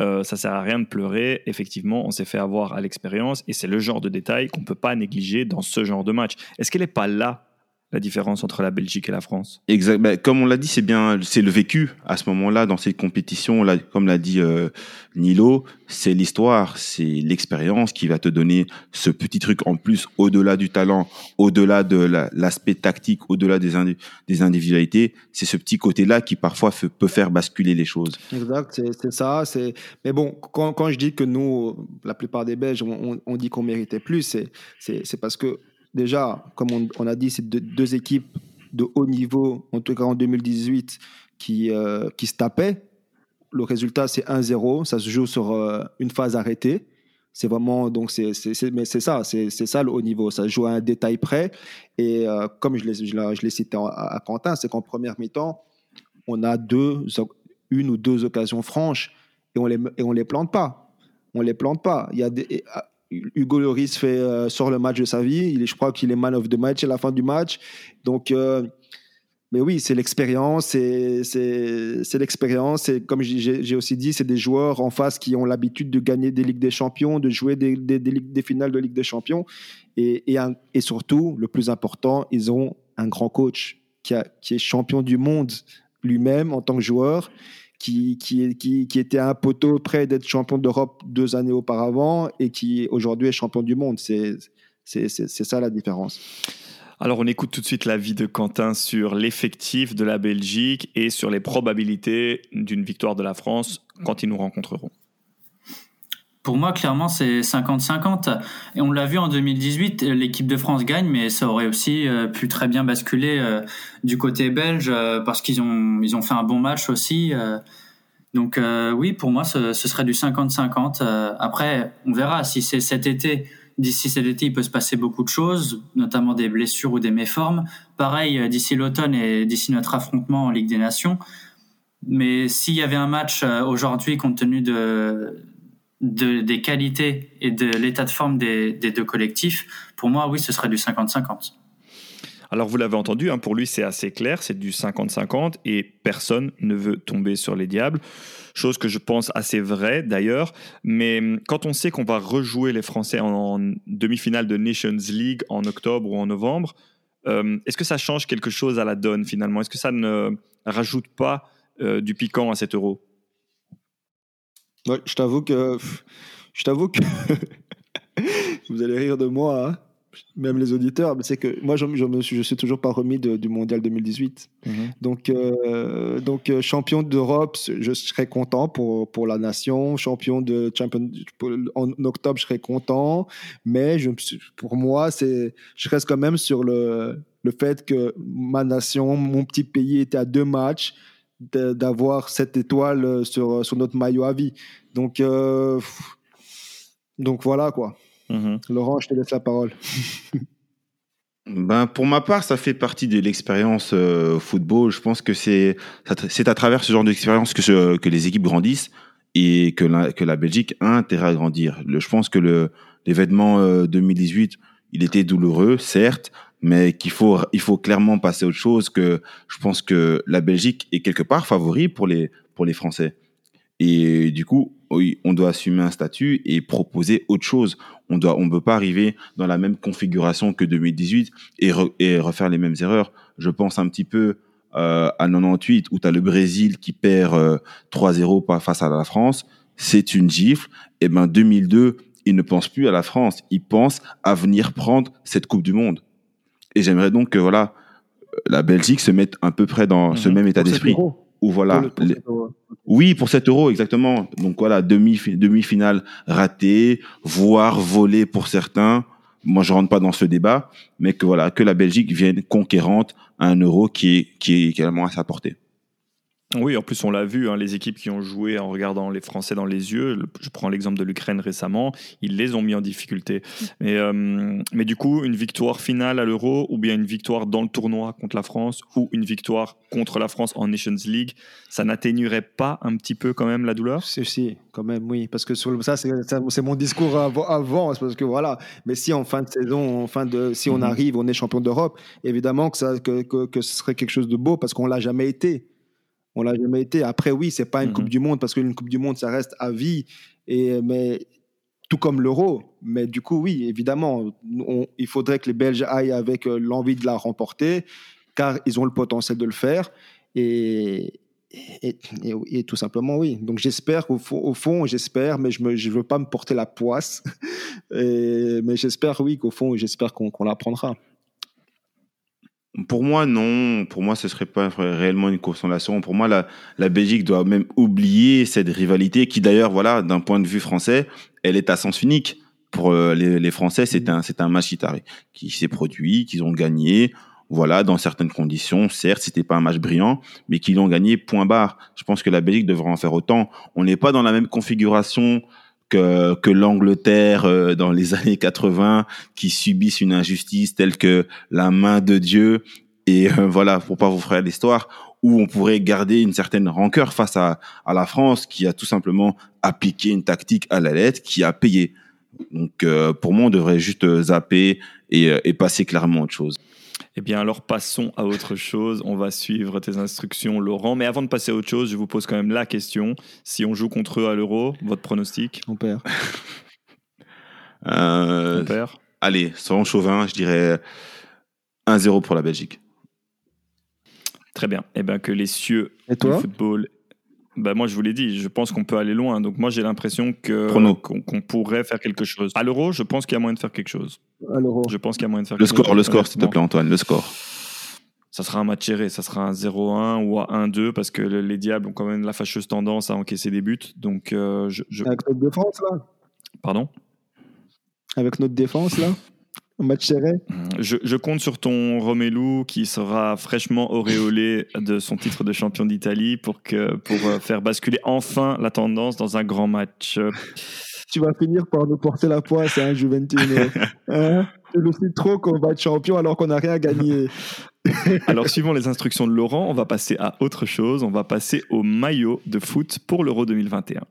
euh, ça sert à rien de pleurer. Effectivement, on s'est fait avoir à l'expérience et c'est le genre de détail qu'on ne peut pas négliger dans ce genre de match. Est-ce qu'elle n'est pas là la différence entre la Belgique et la France
Exact. Ben, comme on l'a dit, c'est bien, c'est le vécu à ce moment-là dans cette compétition. Là, comme l'a dit euh, Nilo, c'est l'histoire, c'est l'expérience qui va te donner ce petit truc en plus au-delà du talent, au-delà de l'aspect tactique, au-delà des, des individualités. C'est ce petit côté-là qui parfois peut faire basculer les choses.
Exact, c'est ça. C'est mais bon, quand, quand, je dis que nous, la plupart des Belges, on, on dit qu'on méritait plus, c'est parce que déjà, comme on, a dit, c'est deux, équipes de haut niveau, en tout cas en 2018, qui, euh, qui se tapaient. Le résultat, c'est 1-0. Ça se joue sur euh, une phase arrêtée. C'est vraiment, donc, c'est, mais c'est ça, c'est, ça le haut niveau. Ça se joue à un détail près. Et euh, comme je l'ai, cité à, Quentin, c'est qu'en première mi-temps, on a deux, une ou deux occasions franches et on les, et on les plante pas. On les plante pas. Il y a Hugo Lloris fait euh, sort le match de sa vie. Il je crois qu'il est man of the match à la fin du match. Donc, euh, mais oui, c'est l'expérience, c'est l'expérience. Et comme j'ai aussi dit, c'est des joueurs en face qui ont l'habitude de gagner des ligues des champions, de jouer des, des, finales de ligue des champions. Et, et, surtout, le plus important, ils ont un grand coach qui, qui est champion du monde lui-même en tant que joueur qui, qui, qui, était un poteau près d'être champion d'Europe deux années auparavant et qui aujourd'hui est champion du monde. C'est ça la différence.
Alors on écoute tout de suite l'avis de Quentin sur l'effectif de la Belgique et sur les probabilités d'une victoire de la France quand ils nous rencontreront.
Pour moi, clairement, c'est 50-50. Et on l'a vu en 2018, l'équipe de France gagne, mais ça aurait aussi euh, pu très bien basculer euh, du côté belge euh, parce qu'ils ont, ils ont fait un bon match aussi. Donc oui, pour moi, ce, ce serait du 50-50. après, on verra si c'est cet été. D'ici cet été, il peut se passer beaucoup de choses, notamment des blessures ou des méformes. Pareil, d'ici l'automne et d'ici notre affrontement en Ligue des Nations. Mais s'il y avait un match aujourd'hui, compte tenu de, des qualités et de l'état de forme des, deux collectifs, pour moi, oui, ce serait du 50-50.
Alors vous l'avez entendu, hein, pour lui c'est assez clair, c'est du 50-50 et personne ne veut tomber sur les diables. Chose que je pense assez vraie d'ailleurs, mais hum, quand on sait qu'on va rejouer les Français en, demi-finale de Nations League en octobre ou en novembre, euh, est-ce que ça change quelque chose à la donne finalement? Est-ce que ça ne rajoute pas euh, du piquant à cet euro?
Je t'avoue que. Je t'avoue que. (laughs) vous allez rire de moi, hein. même les auditeurs, mais c'est que moi, je, je, me suis, je suis toujours pas remis du mondial 2018. Mhm. Donc, euh, donc euh, champion d'Europe, je serais content pour, pour la nation. Champion de champion en octobre, je serais content. Mais je, pour moi, c'est, je reste quand même sur le, le fait que ma nation, mon petit pays était à deux matchs d'avoir cette étoile euh, sur, euh, sur notre maillot à vie. Donc, euh, donc voilà quoi. Mhm. Laurent, je te laisse la parole. (laughs)
ben, pour ma part, ça fait partie de l'expérience football. Je pense que c'est à travers ce genre d'expérience que, que les équipes grandissent et que la, que la Belgique a intérêt à grandir. Le, je pense que l'événement 2018, il était douloureux, certes, mais qu'il faut, il faut clairement passer à autre chose, que je pense que la Belgique est quelque part favori pour les, pour les Français. Et du coup, oui, on doit assumer un statut et proposer autre chose. On doit, on peut pas arriver dans la même configuration que 2018 et, refaire les mêmes erreurs. Je pense un petit peu euh, à 98 où tu as le Brésil qui perd 3-0 euh, face à la France. C'est une gifle. Et ben 2002, ils ne pensent plus à la France. Ils pensent à venir prendre cette Coupe du Monde. Et j'aimerais donc que voilà, la Belgique se mette à peu près dans ce mhm. même état d'esprit. Ou voilà. Oui, pour 7 euros, exactement. Donc voilà, demi, demi-finale ratée, voire volée pour certains. Moi, je rentre pas dans ce débat, mais que voilà, que la Belgique vienne conquérante à un euro qui est, qui est également à sa portée.
Oui, en plus on l'a vu, hein, les équipes qui ont joué en regardant les Français dans les yeux, je prends l'exemple de l'Ukraine récemment, ils les ont mis en difficulté. Mais, euh, mais du coup, une victoire finale à l'Euro, ou bien une victoire dans le tournoi contre la France, ou une victoire contre la France en Nations League, ça n'atténuerait pas un petit peu quand même la douleur?
Si, si, quand même, oui. Parce que sur ça, c'est mon discours avant, avant, parce que voilà. Mais si en fin de saison, en fin de, si on mhm. arrive, on est champion d'Europe, évidemment que, ça, que, que, que ce serait quelque chose de beau, parce qu'on l'a jamais été On l'a jamais été. Après, oui, c'est pas une
Mhm.
Coupe du Monde parce qu'une Coupe du Monde, ça reste à vie. Et, mais tout comme l'Euro. Mais du coup, oui, évidemment, on- il faudrait que les Belges aillent avec euh, l'envie de la remporter, car ils ont le potentiel de le faire. Et, et, et- et tout simplement, oui. Donc j'espère, au, fond- au fond, j'espère, mais je ne je veux pas me porter la poisse. (laughs) Mais j'espère, oui, qu'au fond, j'espère qu'on qu'on la prendra.
Pour moi, non. Pour moi, ce serait pas réellement une consolation. Pour moi, la, la Belgique doit même oublier cette rivalité qui, d'ailleurs, voilà, d'un point de vue français, elle est à sens unique. Pour euh, les, les Français, c'est un, c'est un match qui, s'est produit, qu'ils ont gagné. Voilà, dans certaines conditions. Certes, c'était pas un match brillant, mais qu'ils l'ont gagné point barre. Je pense que la Belgique devrait en faire autant. On n'est pas dans la même configuration que, que l'Angleterre euh, dans les (laughs) années 80 qui subissent une injustice telle que la main de Dieu. Et euh, voilà pour pas vous faire l'histoire où on pourrait garder une certaine rancœur face à, à la France qui a tout simplement appliqué une tactique à la lettre qui a payé. Donc euh, pour moi on devrait juste zapper et, euh, et passer clairement autre chose
Eh bien, alors passons à autre chose. On va suivre tes instructions, Laurent. Mais avant de passer à autre chose, je vous pose quand même la question. Si on joue contre eux à l'Euro, votre pronostic?
On perd. (laughs)
euh,
On perd
allez sans chauvin je dirais 1-0 pour la Belgique
Très bien. Eh bien, que les cieux
Et
du football. Bah moi, je vous l'ai dit, je pense qu'on peut aller loin. Donc, moi, j'ai l'impression que qu'on pourrait faire quelque chose. À l'Euro, je pense qu'il y a moyen de faire quelque chose.
À l'Euro.
Je pense qu'il y a moyen de faire
le
quelque chose.
score le score s'il te plaît Antoine le score
Ça sera un match serré. Ça sera un 0-1 ou un 1-2 parce que le- les Diables ont quand même la fâcheuse tendance à encaisser des buts. Donc, euh, je, je-
Avec notre défense, là?
Pardon?
Avec notre défense, là? Un match serré
je, je compte sur ton Romelu qui sera fraîchement auréolé de son titre de champion d'Italie pour, que, pour euh, faire basculer enfin la tendance dans un grand match.
Tu vas finir par nous porter la poisse, hein, Juventino. (laughs) hein tu le sais trop qu'on va être champion alors qu'on n'a rien gagné. (laughs)
Alors, suivant les instructions de Laurent, on va passer à autre chose. On va passer au maillot de foot pour l'Euro 2021.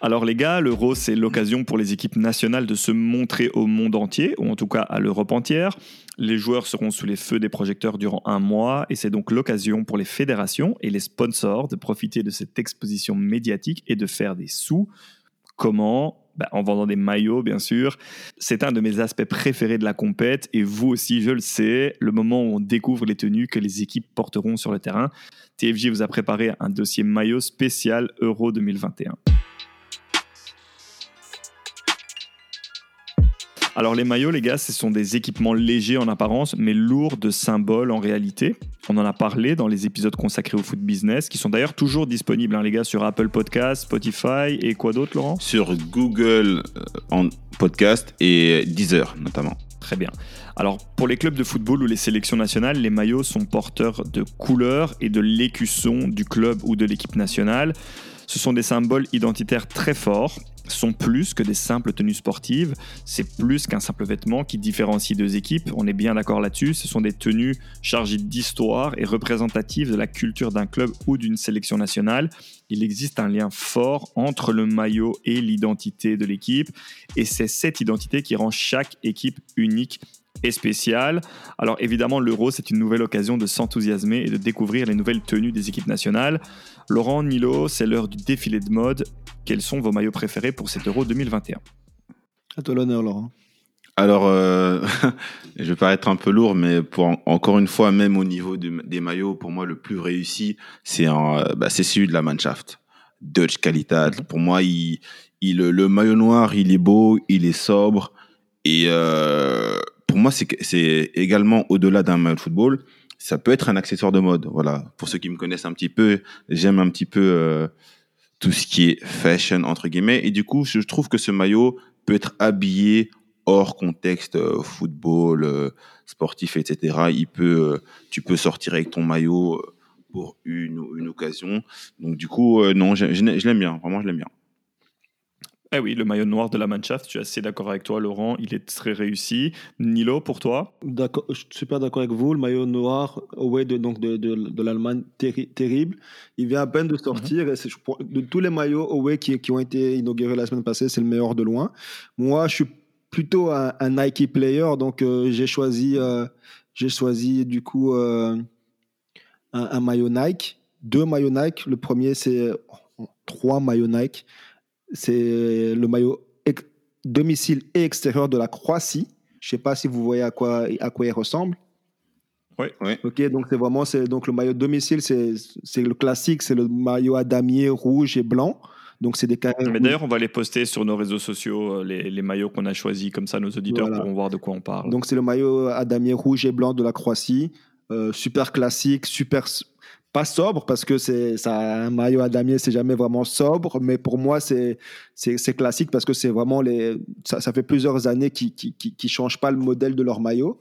Alors les gars, l'Euro, c'est l'occasion pour les équipes nationales de se montrer au monde entier, ou en tout cas à l'Europe entière. Les joueurs seront sous les feux des projecteurs durant un mois, et c'est donc l'occasion pour les fédérations et les sponsors de profiter de cette exposition médiatique et de faire des sous. Comment? Bah, En vendant des maillots, bien sûr. C'est un de mes aspects préférés de la compète, et vous aussi, je le sais, le moment où on découvre les tenues que les équipes porteront sur le terrain. TFJ vous a préparé un dossier maillot spécial Euro 2021. Alors les maillots, les gars, ce sont des équipements légers en apparence, mais lourds de symboles en réalité. On en a parlé dans les épisodes consacrés au foot business, qui sont d'ailleurs toujours disponibles, hein, les gars, sur Apple Podcasts, Spotify et quoi d'autre, Laurent?
Sur Google euh, en podcast et Deezer notamment
Très bien. Alors, pour les clubs de football ou les sélections nationales, les maillots sont porteurs de couleurs et de l'écusson du club ou de l'équipe nationale. Ce sont des symboles identitaires très forts, sont plus que des simples tenues sportives, c'est plus qu'un simple vêtement qui différencie deux équipes, on est bien d'accord là-dessus, ce sont des tenues chargées d'histoire et représentatives de la culture d'un club ou d'une sélection nationale. Il existe un lien fort entre le maillot et l'identité de l'équipe, et c'est cette identité qui rend chaque équipe unique et spéciale. Alors évidemment, l'Euro, c'est une nouvelle occasion de s'enthousiasmer et de découvrir les nouvelles tenues des équipes nationales. Laurent, Nilo, c'est l'heure du défilé de mode. Quels sont vos maillots préférés pour cet Euro 2021
À toi l'honneur, Laurent.
Alors, euh, (laughs) je vais paraître un peu lourd, mais pour en- encore une fois, même au niveau de- des maillots, pour moi, le plus réussi, c'est euh, bah, c'est celui de la Mannschaft. Deutsche Qualität.
Mhm.
Pour moi, il, il, le maillot noir, il est beau, il est sobre. Et euh, pour moi, c'est également au-delà d'un maillot de football. Ça peut être un accessoire de mode. Voilà. Pour ceux qui me connaissent un petit peu, j'aime un petit peu euh, tout ce qui est fashion, entre guillemets. Et du coup, je trouve que ce maillot peut être habillé hors contexte euh, football, euh, sportif, etc. Il peut, euh, tu peux sortir avec ton maillot euh, pour une, une occasion. Donc du coup, euh, non, je, je l'ai- je l'aime bien. Vraiment, je l'aime bien.
Eh oui, le maillot noir de la Mannschaft, je suis assez d'accord avec toi, Laurent, il est très réussi. Nilo, pour toi?
D'accord, je suis super d'accord avec vous. Le maillot noir, away de, donc de, de, de l'Allemagne, terri- terrible. Il vient à peine de sortir. et je crois- de tous les maillots away qui, qui ont été inaugurés la semaine passée, c'est le meilleur de loin. Moi, je suis plutôt un, Nike player, donc j'ai choisi, j'ai choisi du coup un, un, maillot Nike, deux maillots Nike. Le premier, c'est trois maillots Nike. C'est le maillot domicile et extérieur de la Croatie. Je ne sais pas si vous voyez à quoi, à quoi il ressemble.
Oui, oui.
Ok, donc c'est vraiment c'est donc le maillot domicile, c'est le classique, c'est le maillot à damier rouge et blanc. Donc c'est des
Mais d'ailleurs, on va les poster sur nos réseaux sociaux, euh, les, les maillots qu'on a choisis, comme ça nos auditeurs pourront voir de quoi on parle.
Donc c'est le maillot à damier rouge et blanc de la Croatie, euh, super classique, super pas sobre parce que c'est un maillot à damier c'est jamais vraiment sobre mais pour moi c'est c'est classique parce que c'est vraiment les ça, fait plusieurs années qu'ils qui, qui, changent pas le modèle de leur maillot.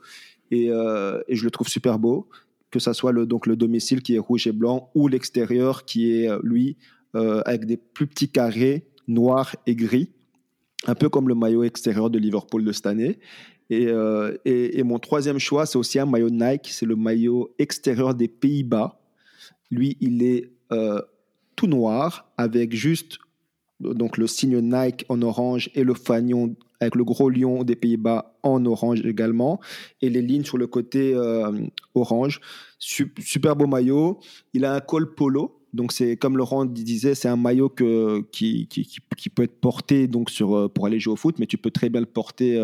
Et, euh, et, je le trouve super beau. Que ça soit le donc le domicile qui est rouge et blanc ou l'extérieur qui est euh, lui euh, avec des plus petits carrés noirs et gris. Un peu comme le maillot extérieur de Liverpool de cette année. Et, et mon troisième choix c'est aussi un maillot Nike. C'est le maillot extérieur des Pays-Bas lui, il est euh, tout noir avec juste donc le signe Nike en orange et le fanion avec le gros lion des Pays-Bas en orange également et les lignes sur le côté euh, orange. super beau maillot. Il a un col polo. Donc c'est comme Laurent disait, c'est un maillot qui, qui, peut être porté donc sur, euh, pour aller jouer au foot, mais tu peux très bien le porter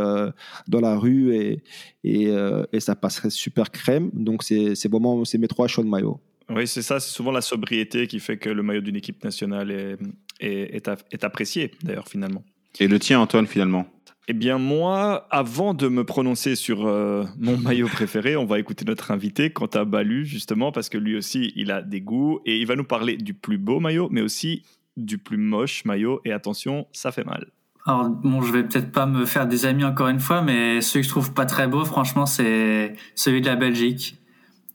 dans la rue et, et, et, ça passerait super crème. Donc c'est vraiment c'est mes trois choix de maillot.
Oui, c'est ça. C'est souvent la sobriété qui fait que le maillot d'une équipe nationale est, est, est, apprécié, d'ailleurs, finalement.
Et le tien, Antoine, finalement?
Eh bien, moi, avant de me prononcer sur euh, mon (laughs) maillot préféré, on va écouter notre invité, Quentin Balu, justement, parce que lui aussi, il a des goûts et il va nous parler du plus beau maillot, mais aussi du plus moche maillot. Et attention, ça fait mal.
Alors bon, je vais peut-être pas me faire des amis encore une fois, mais celui que je trouve pas très beau, franchement, c'est celui de la Belgique.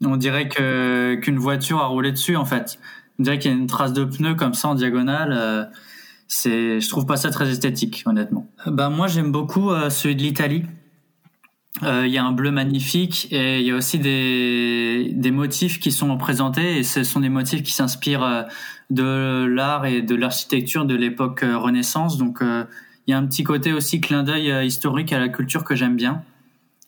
On dirait que qu'une voiture a roulé dessus en fait. On dirait qu'il y a une trace de pneu comme ça en diagonale. Euh, c'est, je trouve pas ça très esthétique, honnêtement. Bah moi j'aime beaucoup euh, celui de l'Italie. Euh, il y a un bleu magnifique et il y a aussi des, des motifs qui sont présentés et ce sont des motifs qui s'inspirent de l'art et de l'architecture de l'époque Renaissance. Donc il y a un petit côté aussi clin d'œil historique à la culture que j'aime bien.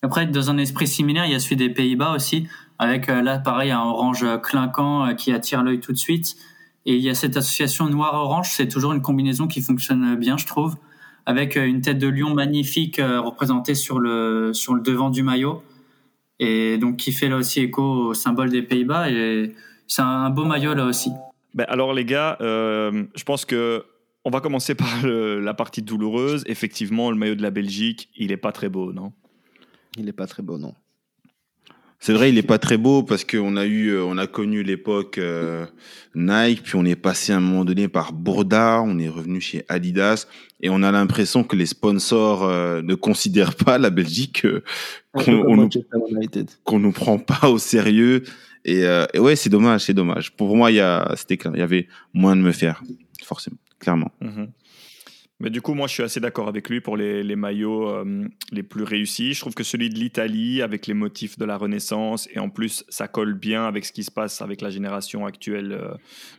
Après, dans un esprit similaire, il y a celui des Pays-Bas aussi, avec euh, là pareil un orange clinquant euh, qui attire l'œil tout de suite. Et il y a cette association noir-orange, c'est toujours une combinaison qui fonctionne bien, je trouve, avec euh, une tête de lion magnifique représentée sur le sur le devant du maillot, et donc qui fait là aussi écho au symbole des Pays-Bas. Et c'est un beau maillot là aussi.
Ben alors les gars, je pense que on va commencer (laughs) par la partie douloureuse. Effectivement, le maillot de la Belgique, il est pas très beau, non?
Il est pas très beau, non.
C'est vrai, il est pas très beau parce qu'on a eu, euh, on a connu l'époque euh, Nike, puis on est passé à un moment donné par Bourda, on est revenu chez Adidas, et on a l'impression que les sponsors euh, ne considèrent pas la Belgique, qu'on nous, qu'on nous prend pas au sérieux. Et, et ouais, c'est dommage, c'est dommage. Pour moi, il y a, c'était il y avait moins de me faire, forcément, clairement.
Mm-hmm. Mais du coup, moi, je suis assez d'accord avec lui pour les, les maillots euh, les plus réussis. Je trouve que celui de l'Italie, avec les motifs de la Renaissance, et en plus, ça colle bien avec ce qui se passe avec la génération actuelle euh,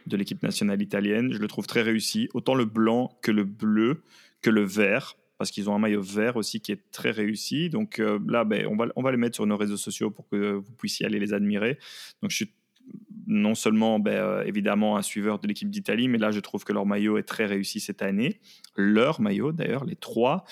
de l'équipe nationale italienne. Je le trouve très réussi. Autant le blanc que le bleu, que le vert, parce qu'ils ont un maillot vert aussi qui est très réussi. Donc euh, là, ben, on, va, on va les mettre sur nos réseaux sociaux pour que vous puissiez aller les admirer. Donc je suis non seulement ben, euh, évidemment un suiveur de l'équipe d'Italie, mais là je trouve que leur maillot est très réussi cette année. Leur maillot d'ailleurs, les trois.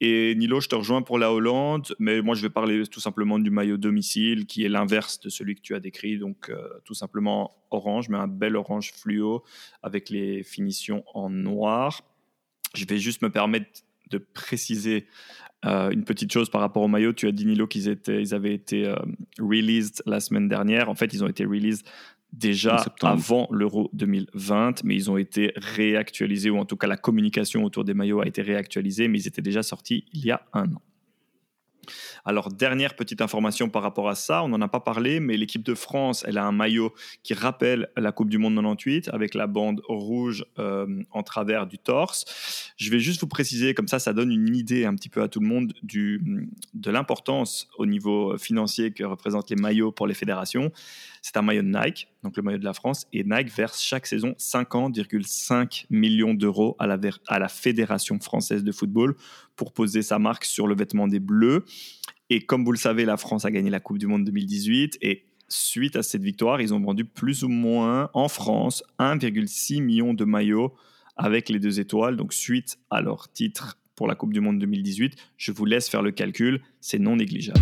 Et Nilo, je te rejoins pour la Hollande, mais moi je vais parler tout simplement du maillot domicile qui est l'inverse de celui que tu as décrit, donc euh, tout simplement orange, mais un bel orange fluo avec les finitions en noir. Je vais juste me permettre de préciser euh, une petite chose par rapport au maillot, tu as dit Nilo qu'ils ils avaient été released la semaine dernière. En fait, ils ont été released déjà avant l'Euro 2020, mais ils ont été réactualisés, ou en tout cas la communication autour des maillots a été réactualisée, mais ils étaient déjà sortis il y a un an. Alors, dernière petite information par rapport à ça, on n'en a pas parlé, mais l'équipe de France, elle a un maillot qui rappelle la Coupe du Monde 98 avec la bande rouge euh, en travers du torse. Je vais juste vous préciser, comme ça, ça donne une idée un petit peu à tout le monde du, de l'importance au niveau financier que représentent les maillots pour les fédérations. C'est un maillot de Nike, donc le maillot de la France, et Nike verse chaque saison 50,5 millions d'euros à la, à la Fédération française de football pour poser sa marque sur le vêtement des Bleus. Et comme vous le savez, la France a gagné la Coupe du Monde 2018 et suite à cette victoire, ils ont vendu plus ou moins en France 1,6 million de maillots avec les deux étoiles. Donc suite à leur titre pour la Coupe du Monde 2018, je vous laisse faire le calcul, c'est non négligeable.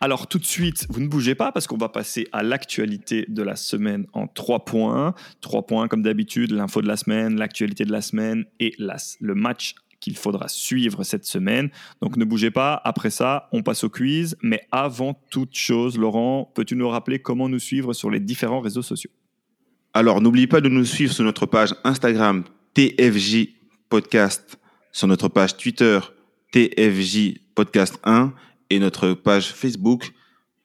Alors tout de suite, vous ne bougez pas parce qu'on va passer à l'actualité de la semaine en trois points. Trois points comme d'habitude, l'info de la semaine, l'actualité de la semaine et le match qu'il faudra suivre cette semaine. Donc ne bougez pas, après ça, on passe au quiz. Mais avant toute chose, Laurent, peux-tu nous rappeler comment nous suivre sur les différents réseaux sociaux?
Alors n'oubliez pas de nous suivre sur notre page Instagram TFJ Podcast, sur notre page Twitter TFJ Podcast 1 et notre page Facebook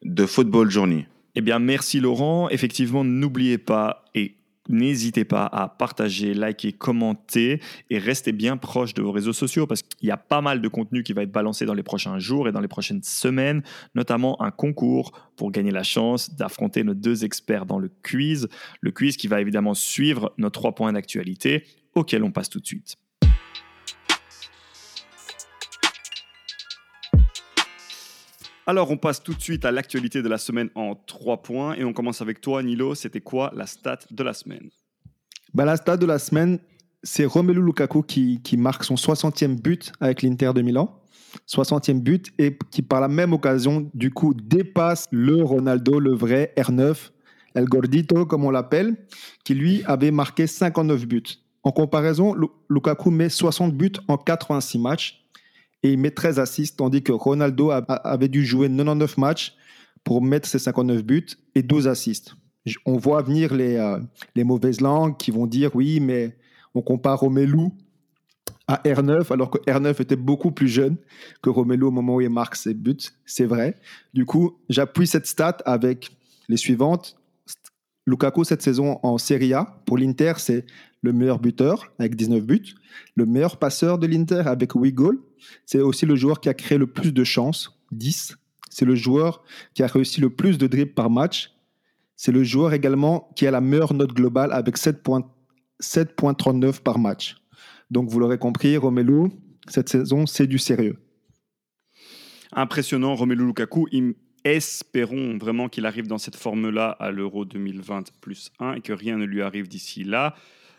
de Football Journey.
Eh bien, merci Laurent. Effectivement, n'oubliez pas et n'hésitez pas à partager, liker, commenter et restez bien proche de vos réseaux sociaux parce qu'il y a pas mal de contenu qui va être balancé dans les prochains jours et dans les prochaines semaines, notamment un concours pour gagner la chance d'affronter nos deux experts dans le quiz. Le quiz qui va évidemment suivre nos trois points d'actualité auxquels on passe tout de suite. Alors, on passe tout de suite à l'actualité de la semaine en trois points et on commence avec toi, Nilo. C'était quoi la stat de la semaine?
Bah, La stat de la semaine, c'est Romelu Lukaku qui, qui marque son 60e but avec l'Inter de Milan. 60e but et qui, par la même occasion, du coup, dépasse le Ronaldo, le vrai R9, El Gordito, comme on l'appelle, qui lui avait marqué 59 buts. En comparaison, Lukaku met 60 buts en 86 matchs et il met 13 assists, tandis que Ronaldo avait dû jouer 99 matchs pour mettre ses 59 buts et 12 assists. On voit venir les, euh, les mauvaises langues qui vont dire oui, mais on compare Romelu à R9, alors que R9 était beaucoup plus jeune que Romelu au moment où il marque ses buts. C'est vrai. Du coup, j'appuie cette stat avec les suivantes. Lukaku, cette saison en Serie A, pour l'Inter, c'est le meilleur buteur avec 19 buts, le meilleur passeur de l'Inter avec 8 goals. C'est aussi le joueur qui a créé le plus de chances, 10. C'est le joueur qui a réussi le plus de dribbles par match. C'est le joueur également qui a la meilleure note globale avec 7.39 par match. Donc vous l'aurez compris, Romelu, cette saison, c'est du sérieux.
Impressionnant, Romelu Lukaku. Espérons vraiment qu'il arrive dans cette forme-là à l'Euro 2020 plus 1 et que rien ne lui arrive d'ici là.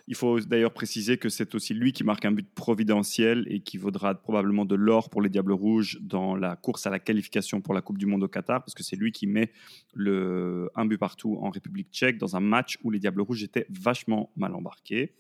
Il faut d'ailleurs préciser que c'est aussi lui qui marque un but providentiel et qui vaudra probablement de l'or pour les Diables Rouges dans la course à la qualification pour la Coupe du Monde au Qatar, parce que c'est lui qui met le, un but partout en République tchèque dans un match où les Diables Rouges étaient vachement mal embarqués.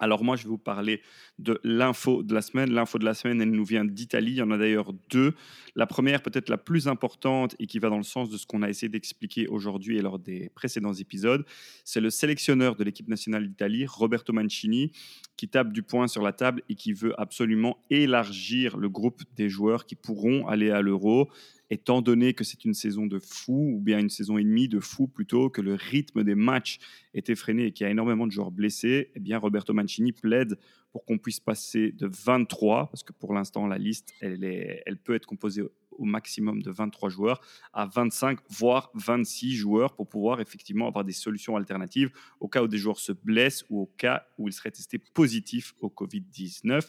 Alors moi, je vais vous parler de l'info de la semaine. L'info de la semaine, elle nous vient d'Italie. Il y en a d'ailleurs deux. La première, peut-être la plus importante et qui va dans le sens de ce qu'on a essayé d'expliquer aujourd'hui et lors des précédents épisodes, c'est le sélectionneur de l'équipe nationale d'Italie, Roberto Mancini, qui tape du poing sur la table et qui veut absolument élargir le groupe des joueurs qui pourront aller à l'Euro étant donné que c'est une saison de fou, ou bien une saison et demie de fou plutôt, que le rythme des matchs est effréné et qu'il y a énormément de joueurs blessés, eh bien Roberto Mancini plaide pour qu'on puisse passer de 23, parce que pour l'instant la liste, elle, est, elle peut être composée au maximum de 23 joueurs, à 25, voire 26 joueurs pour pouvoir effectivement avoir des solutions alternatives au cas où des joueurs se blessent ou au cas où ils seraient testés positifs au Covid-19.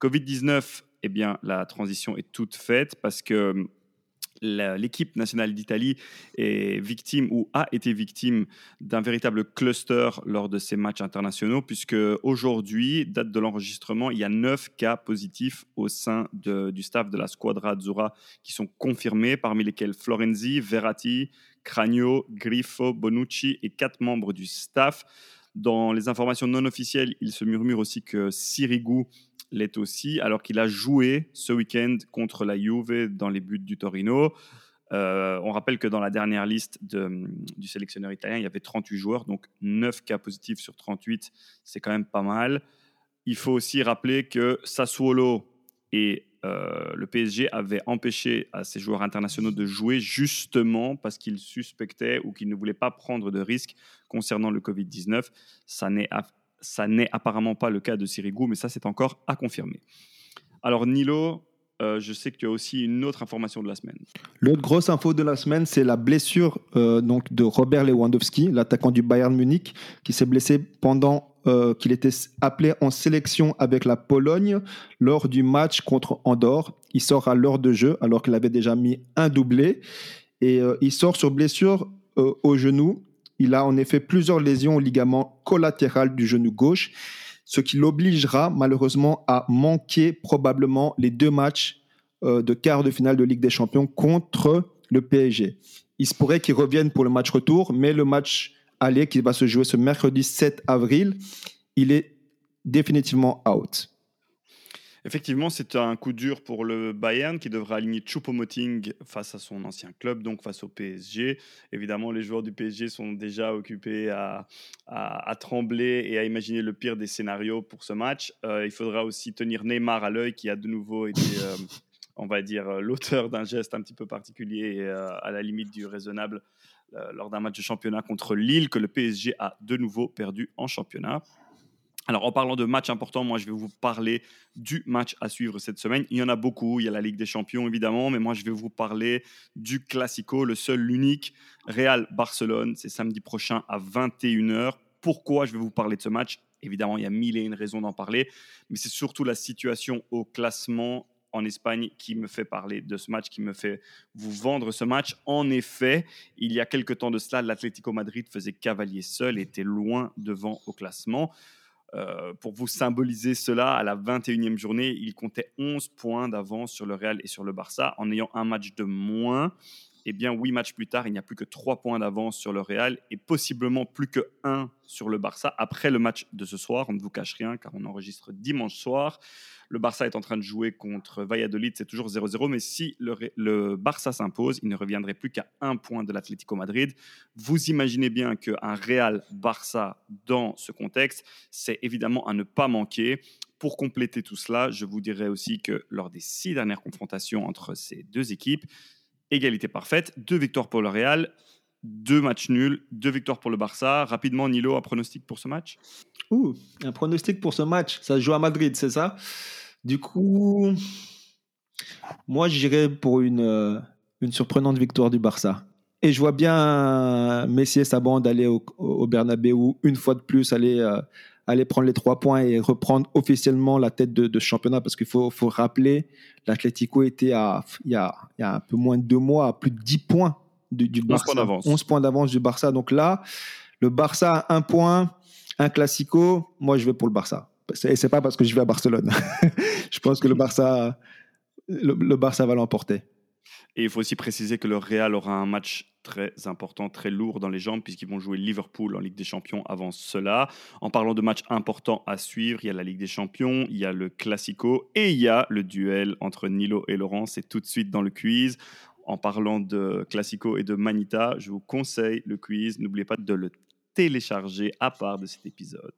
Covid-19, eh bien, la transition est toute faite parce que l'équipe nationale d'Italie est victime ou a été victime d'un véritable cluster lors de ces matchs internationaux, puisque aujourd'hui, date de l'enregistrement, il y a neuf cas positifs au sein du staff de la Squadra Azzurra qui sont confirmés, parmi lesquels Florenzi, Verratti, Cragno, Griffo, Bonucci et quatre membres du staff. Dans les informations non officielles, il se murmure aussi que Sirigu l'est aussi, alors qu'il a joué ce week-end contre la Juve dans les buts du Torino. Euh, on rappelle que dans la dernière liste du sélectionneur italien, il y avait 38 joueurs, donc 9 cas positifs sur 38, c'est quand même pas mal. Il faut aussi rappeler que Sassuolo et euh, le PSG avaient empêché à ces joueurs internationaux de jouer justement parce qu'ils suspectaient ou qu'ils ne voulaient pas prendre de risques concernant le Covid-19. Ça n'est ça n'est apparemment pas le cas de Sirigu, mais ça, c'est encore à confirmer. Alors, Nilo, euh, je sais que tu as aussi une autre information de la semaine.
L'autre grosse info de la semaine, c'est la blessure euh, donc de Robert Lewandowski, l'attaquant du Bayern Munich, qui s'est blessé pendant euh, qu'il était appelé en sélection avec la Pologne lors du match contre Andorre. Il sort à l'heure de jeu alors qu'il avait déjà mis un doublé et il sort sur blessure au genou. Il a en effet plusieurs lésions au ligament collatéral du genou gauche ce qui l'obligera malheureusement à manquer probablement les deux matchs euh, de quart de finale de Ligue des Champions contre le PSG. Il se pourrait qu'il revienne pour le match retour, mais le match aller qui va se jouer ce mercredi 7 avril, il est définitivement out.
Effectivement, c'est un coup dur pour le Bayern qui devra aligner Choupo-Moting face à son ancien club, donc face au PSG. Évidemment, les joueurs du PSG sont déjà occupés à, trembler et à imaginer le pire des scénarios pour ce match. Euh, il faudra aussi tenir Neymar à l'œil qui a de nouveau été, euh, on va dire, euh, l'auteur d'un geste un petit peu particulier et à la limite du raisonnable lors d'un match de championnat contre Lille que le PSG a de nouveau perdu en championnat. Alors, en parlant de matchs importants, moi, je vais vous parler du match à suivre cette semaine. Il y en a beaucoup. Il y a la Ligue des Champions, évidemment, mais moi, je vais vous parler du Classico, le seul, l'unique, Real-Barcelone. C'est samedi prochain à 21h. Pourquoi je vais vous parler de ce match? Évidemment, il y a mille et une raisons d'en parler, mais c'est surtout la situation au classement en Espagne qui me fait parler de ce match, qui me fait vous vendre ce match. En effet, il y a quelque temps de cela, l'Atlético Madrid faisait cavalier seul et était loin devant au classement. Euh, pour vous symboliser cela, à la 21e journée, il comptait 11 points d'avance sur le Real et sur le Barça en ayant un match de moins. Eh bien, huit matchs plus tard, il n'y a plus que 3 points d'avance sur le Real et possiblement plus que 1 sur le Barça après le match de ce soir. On ne vous cache rien car on enregistre dimanche soir. Le Barça est en train de jouer contre Valladolid, c'est toujours 0-0, mais si le, Barça s'impose, il ne reviendrait plus qu'à un point de l'Atlético Madrid. Vous imaginez bien qu'un Real Barça dans ce contexte, c'est évidemment à ne pas manquer. Pour compléter tout cela, je vous dirais aussi que lors des six dernières confrontations entre ces deux équipes, égalité parfaite, deux victoires pour le Real, deux matchs nuls, deux victoires pour le Barça. Rapidement, Nilo, un pronostic pour ce match?
Ouh, un pronostic pour ce match. Ça se joue à Madrid, c'est ça? Du coup, moi, j'irais pour une, euh, une surprenante victoire du Barça. Et je vois bien Messi et sa bande aller au, au Bernabeu une fois de plus, aller, euh, aller prendre les trois points et reprendre officiellement la tête de, de championnat parce qu'il faut, faut rappeler, l'Atlético était à, il, y a, il y a un peu moins de deux mois à plus de 10 points du, du 11
Barça. Points d'avance.
11 points d'avance du Barça. Donc là, le Barça a un point, un classico, moi je vais pour le Barça. Et c'est pas parce que je vais à Barcelone. (laughs) je pense que le Barça, le, Barça va l'emporter.
Et il faut aussi préciser que le Real aura un match très important, très lourd dans les jambes, puisqu'ils vont jouer Liverpool en Ligue des Champions avant cela. En parlant de matchs importants à suivre, il y a la Ligue des Champions, il y a le Classico et il y a le duel entre Nilo et Laurent. C'est tout de suite dans le quiz. En parlant de Classico et de Manita, je vous conseille le quiz. N'oubliez pas de le télécharger à part de cet épisode.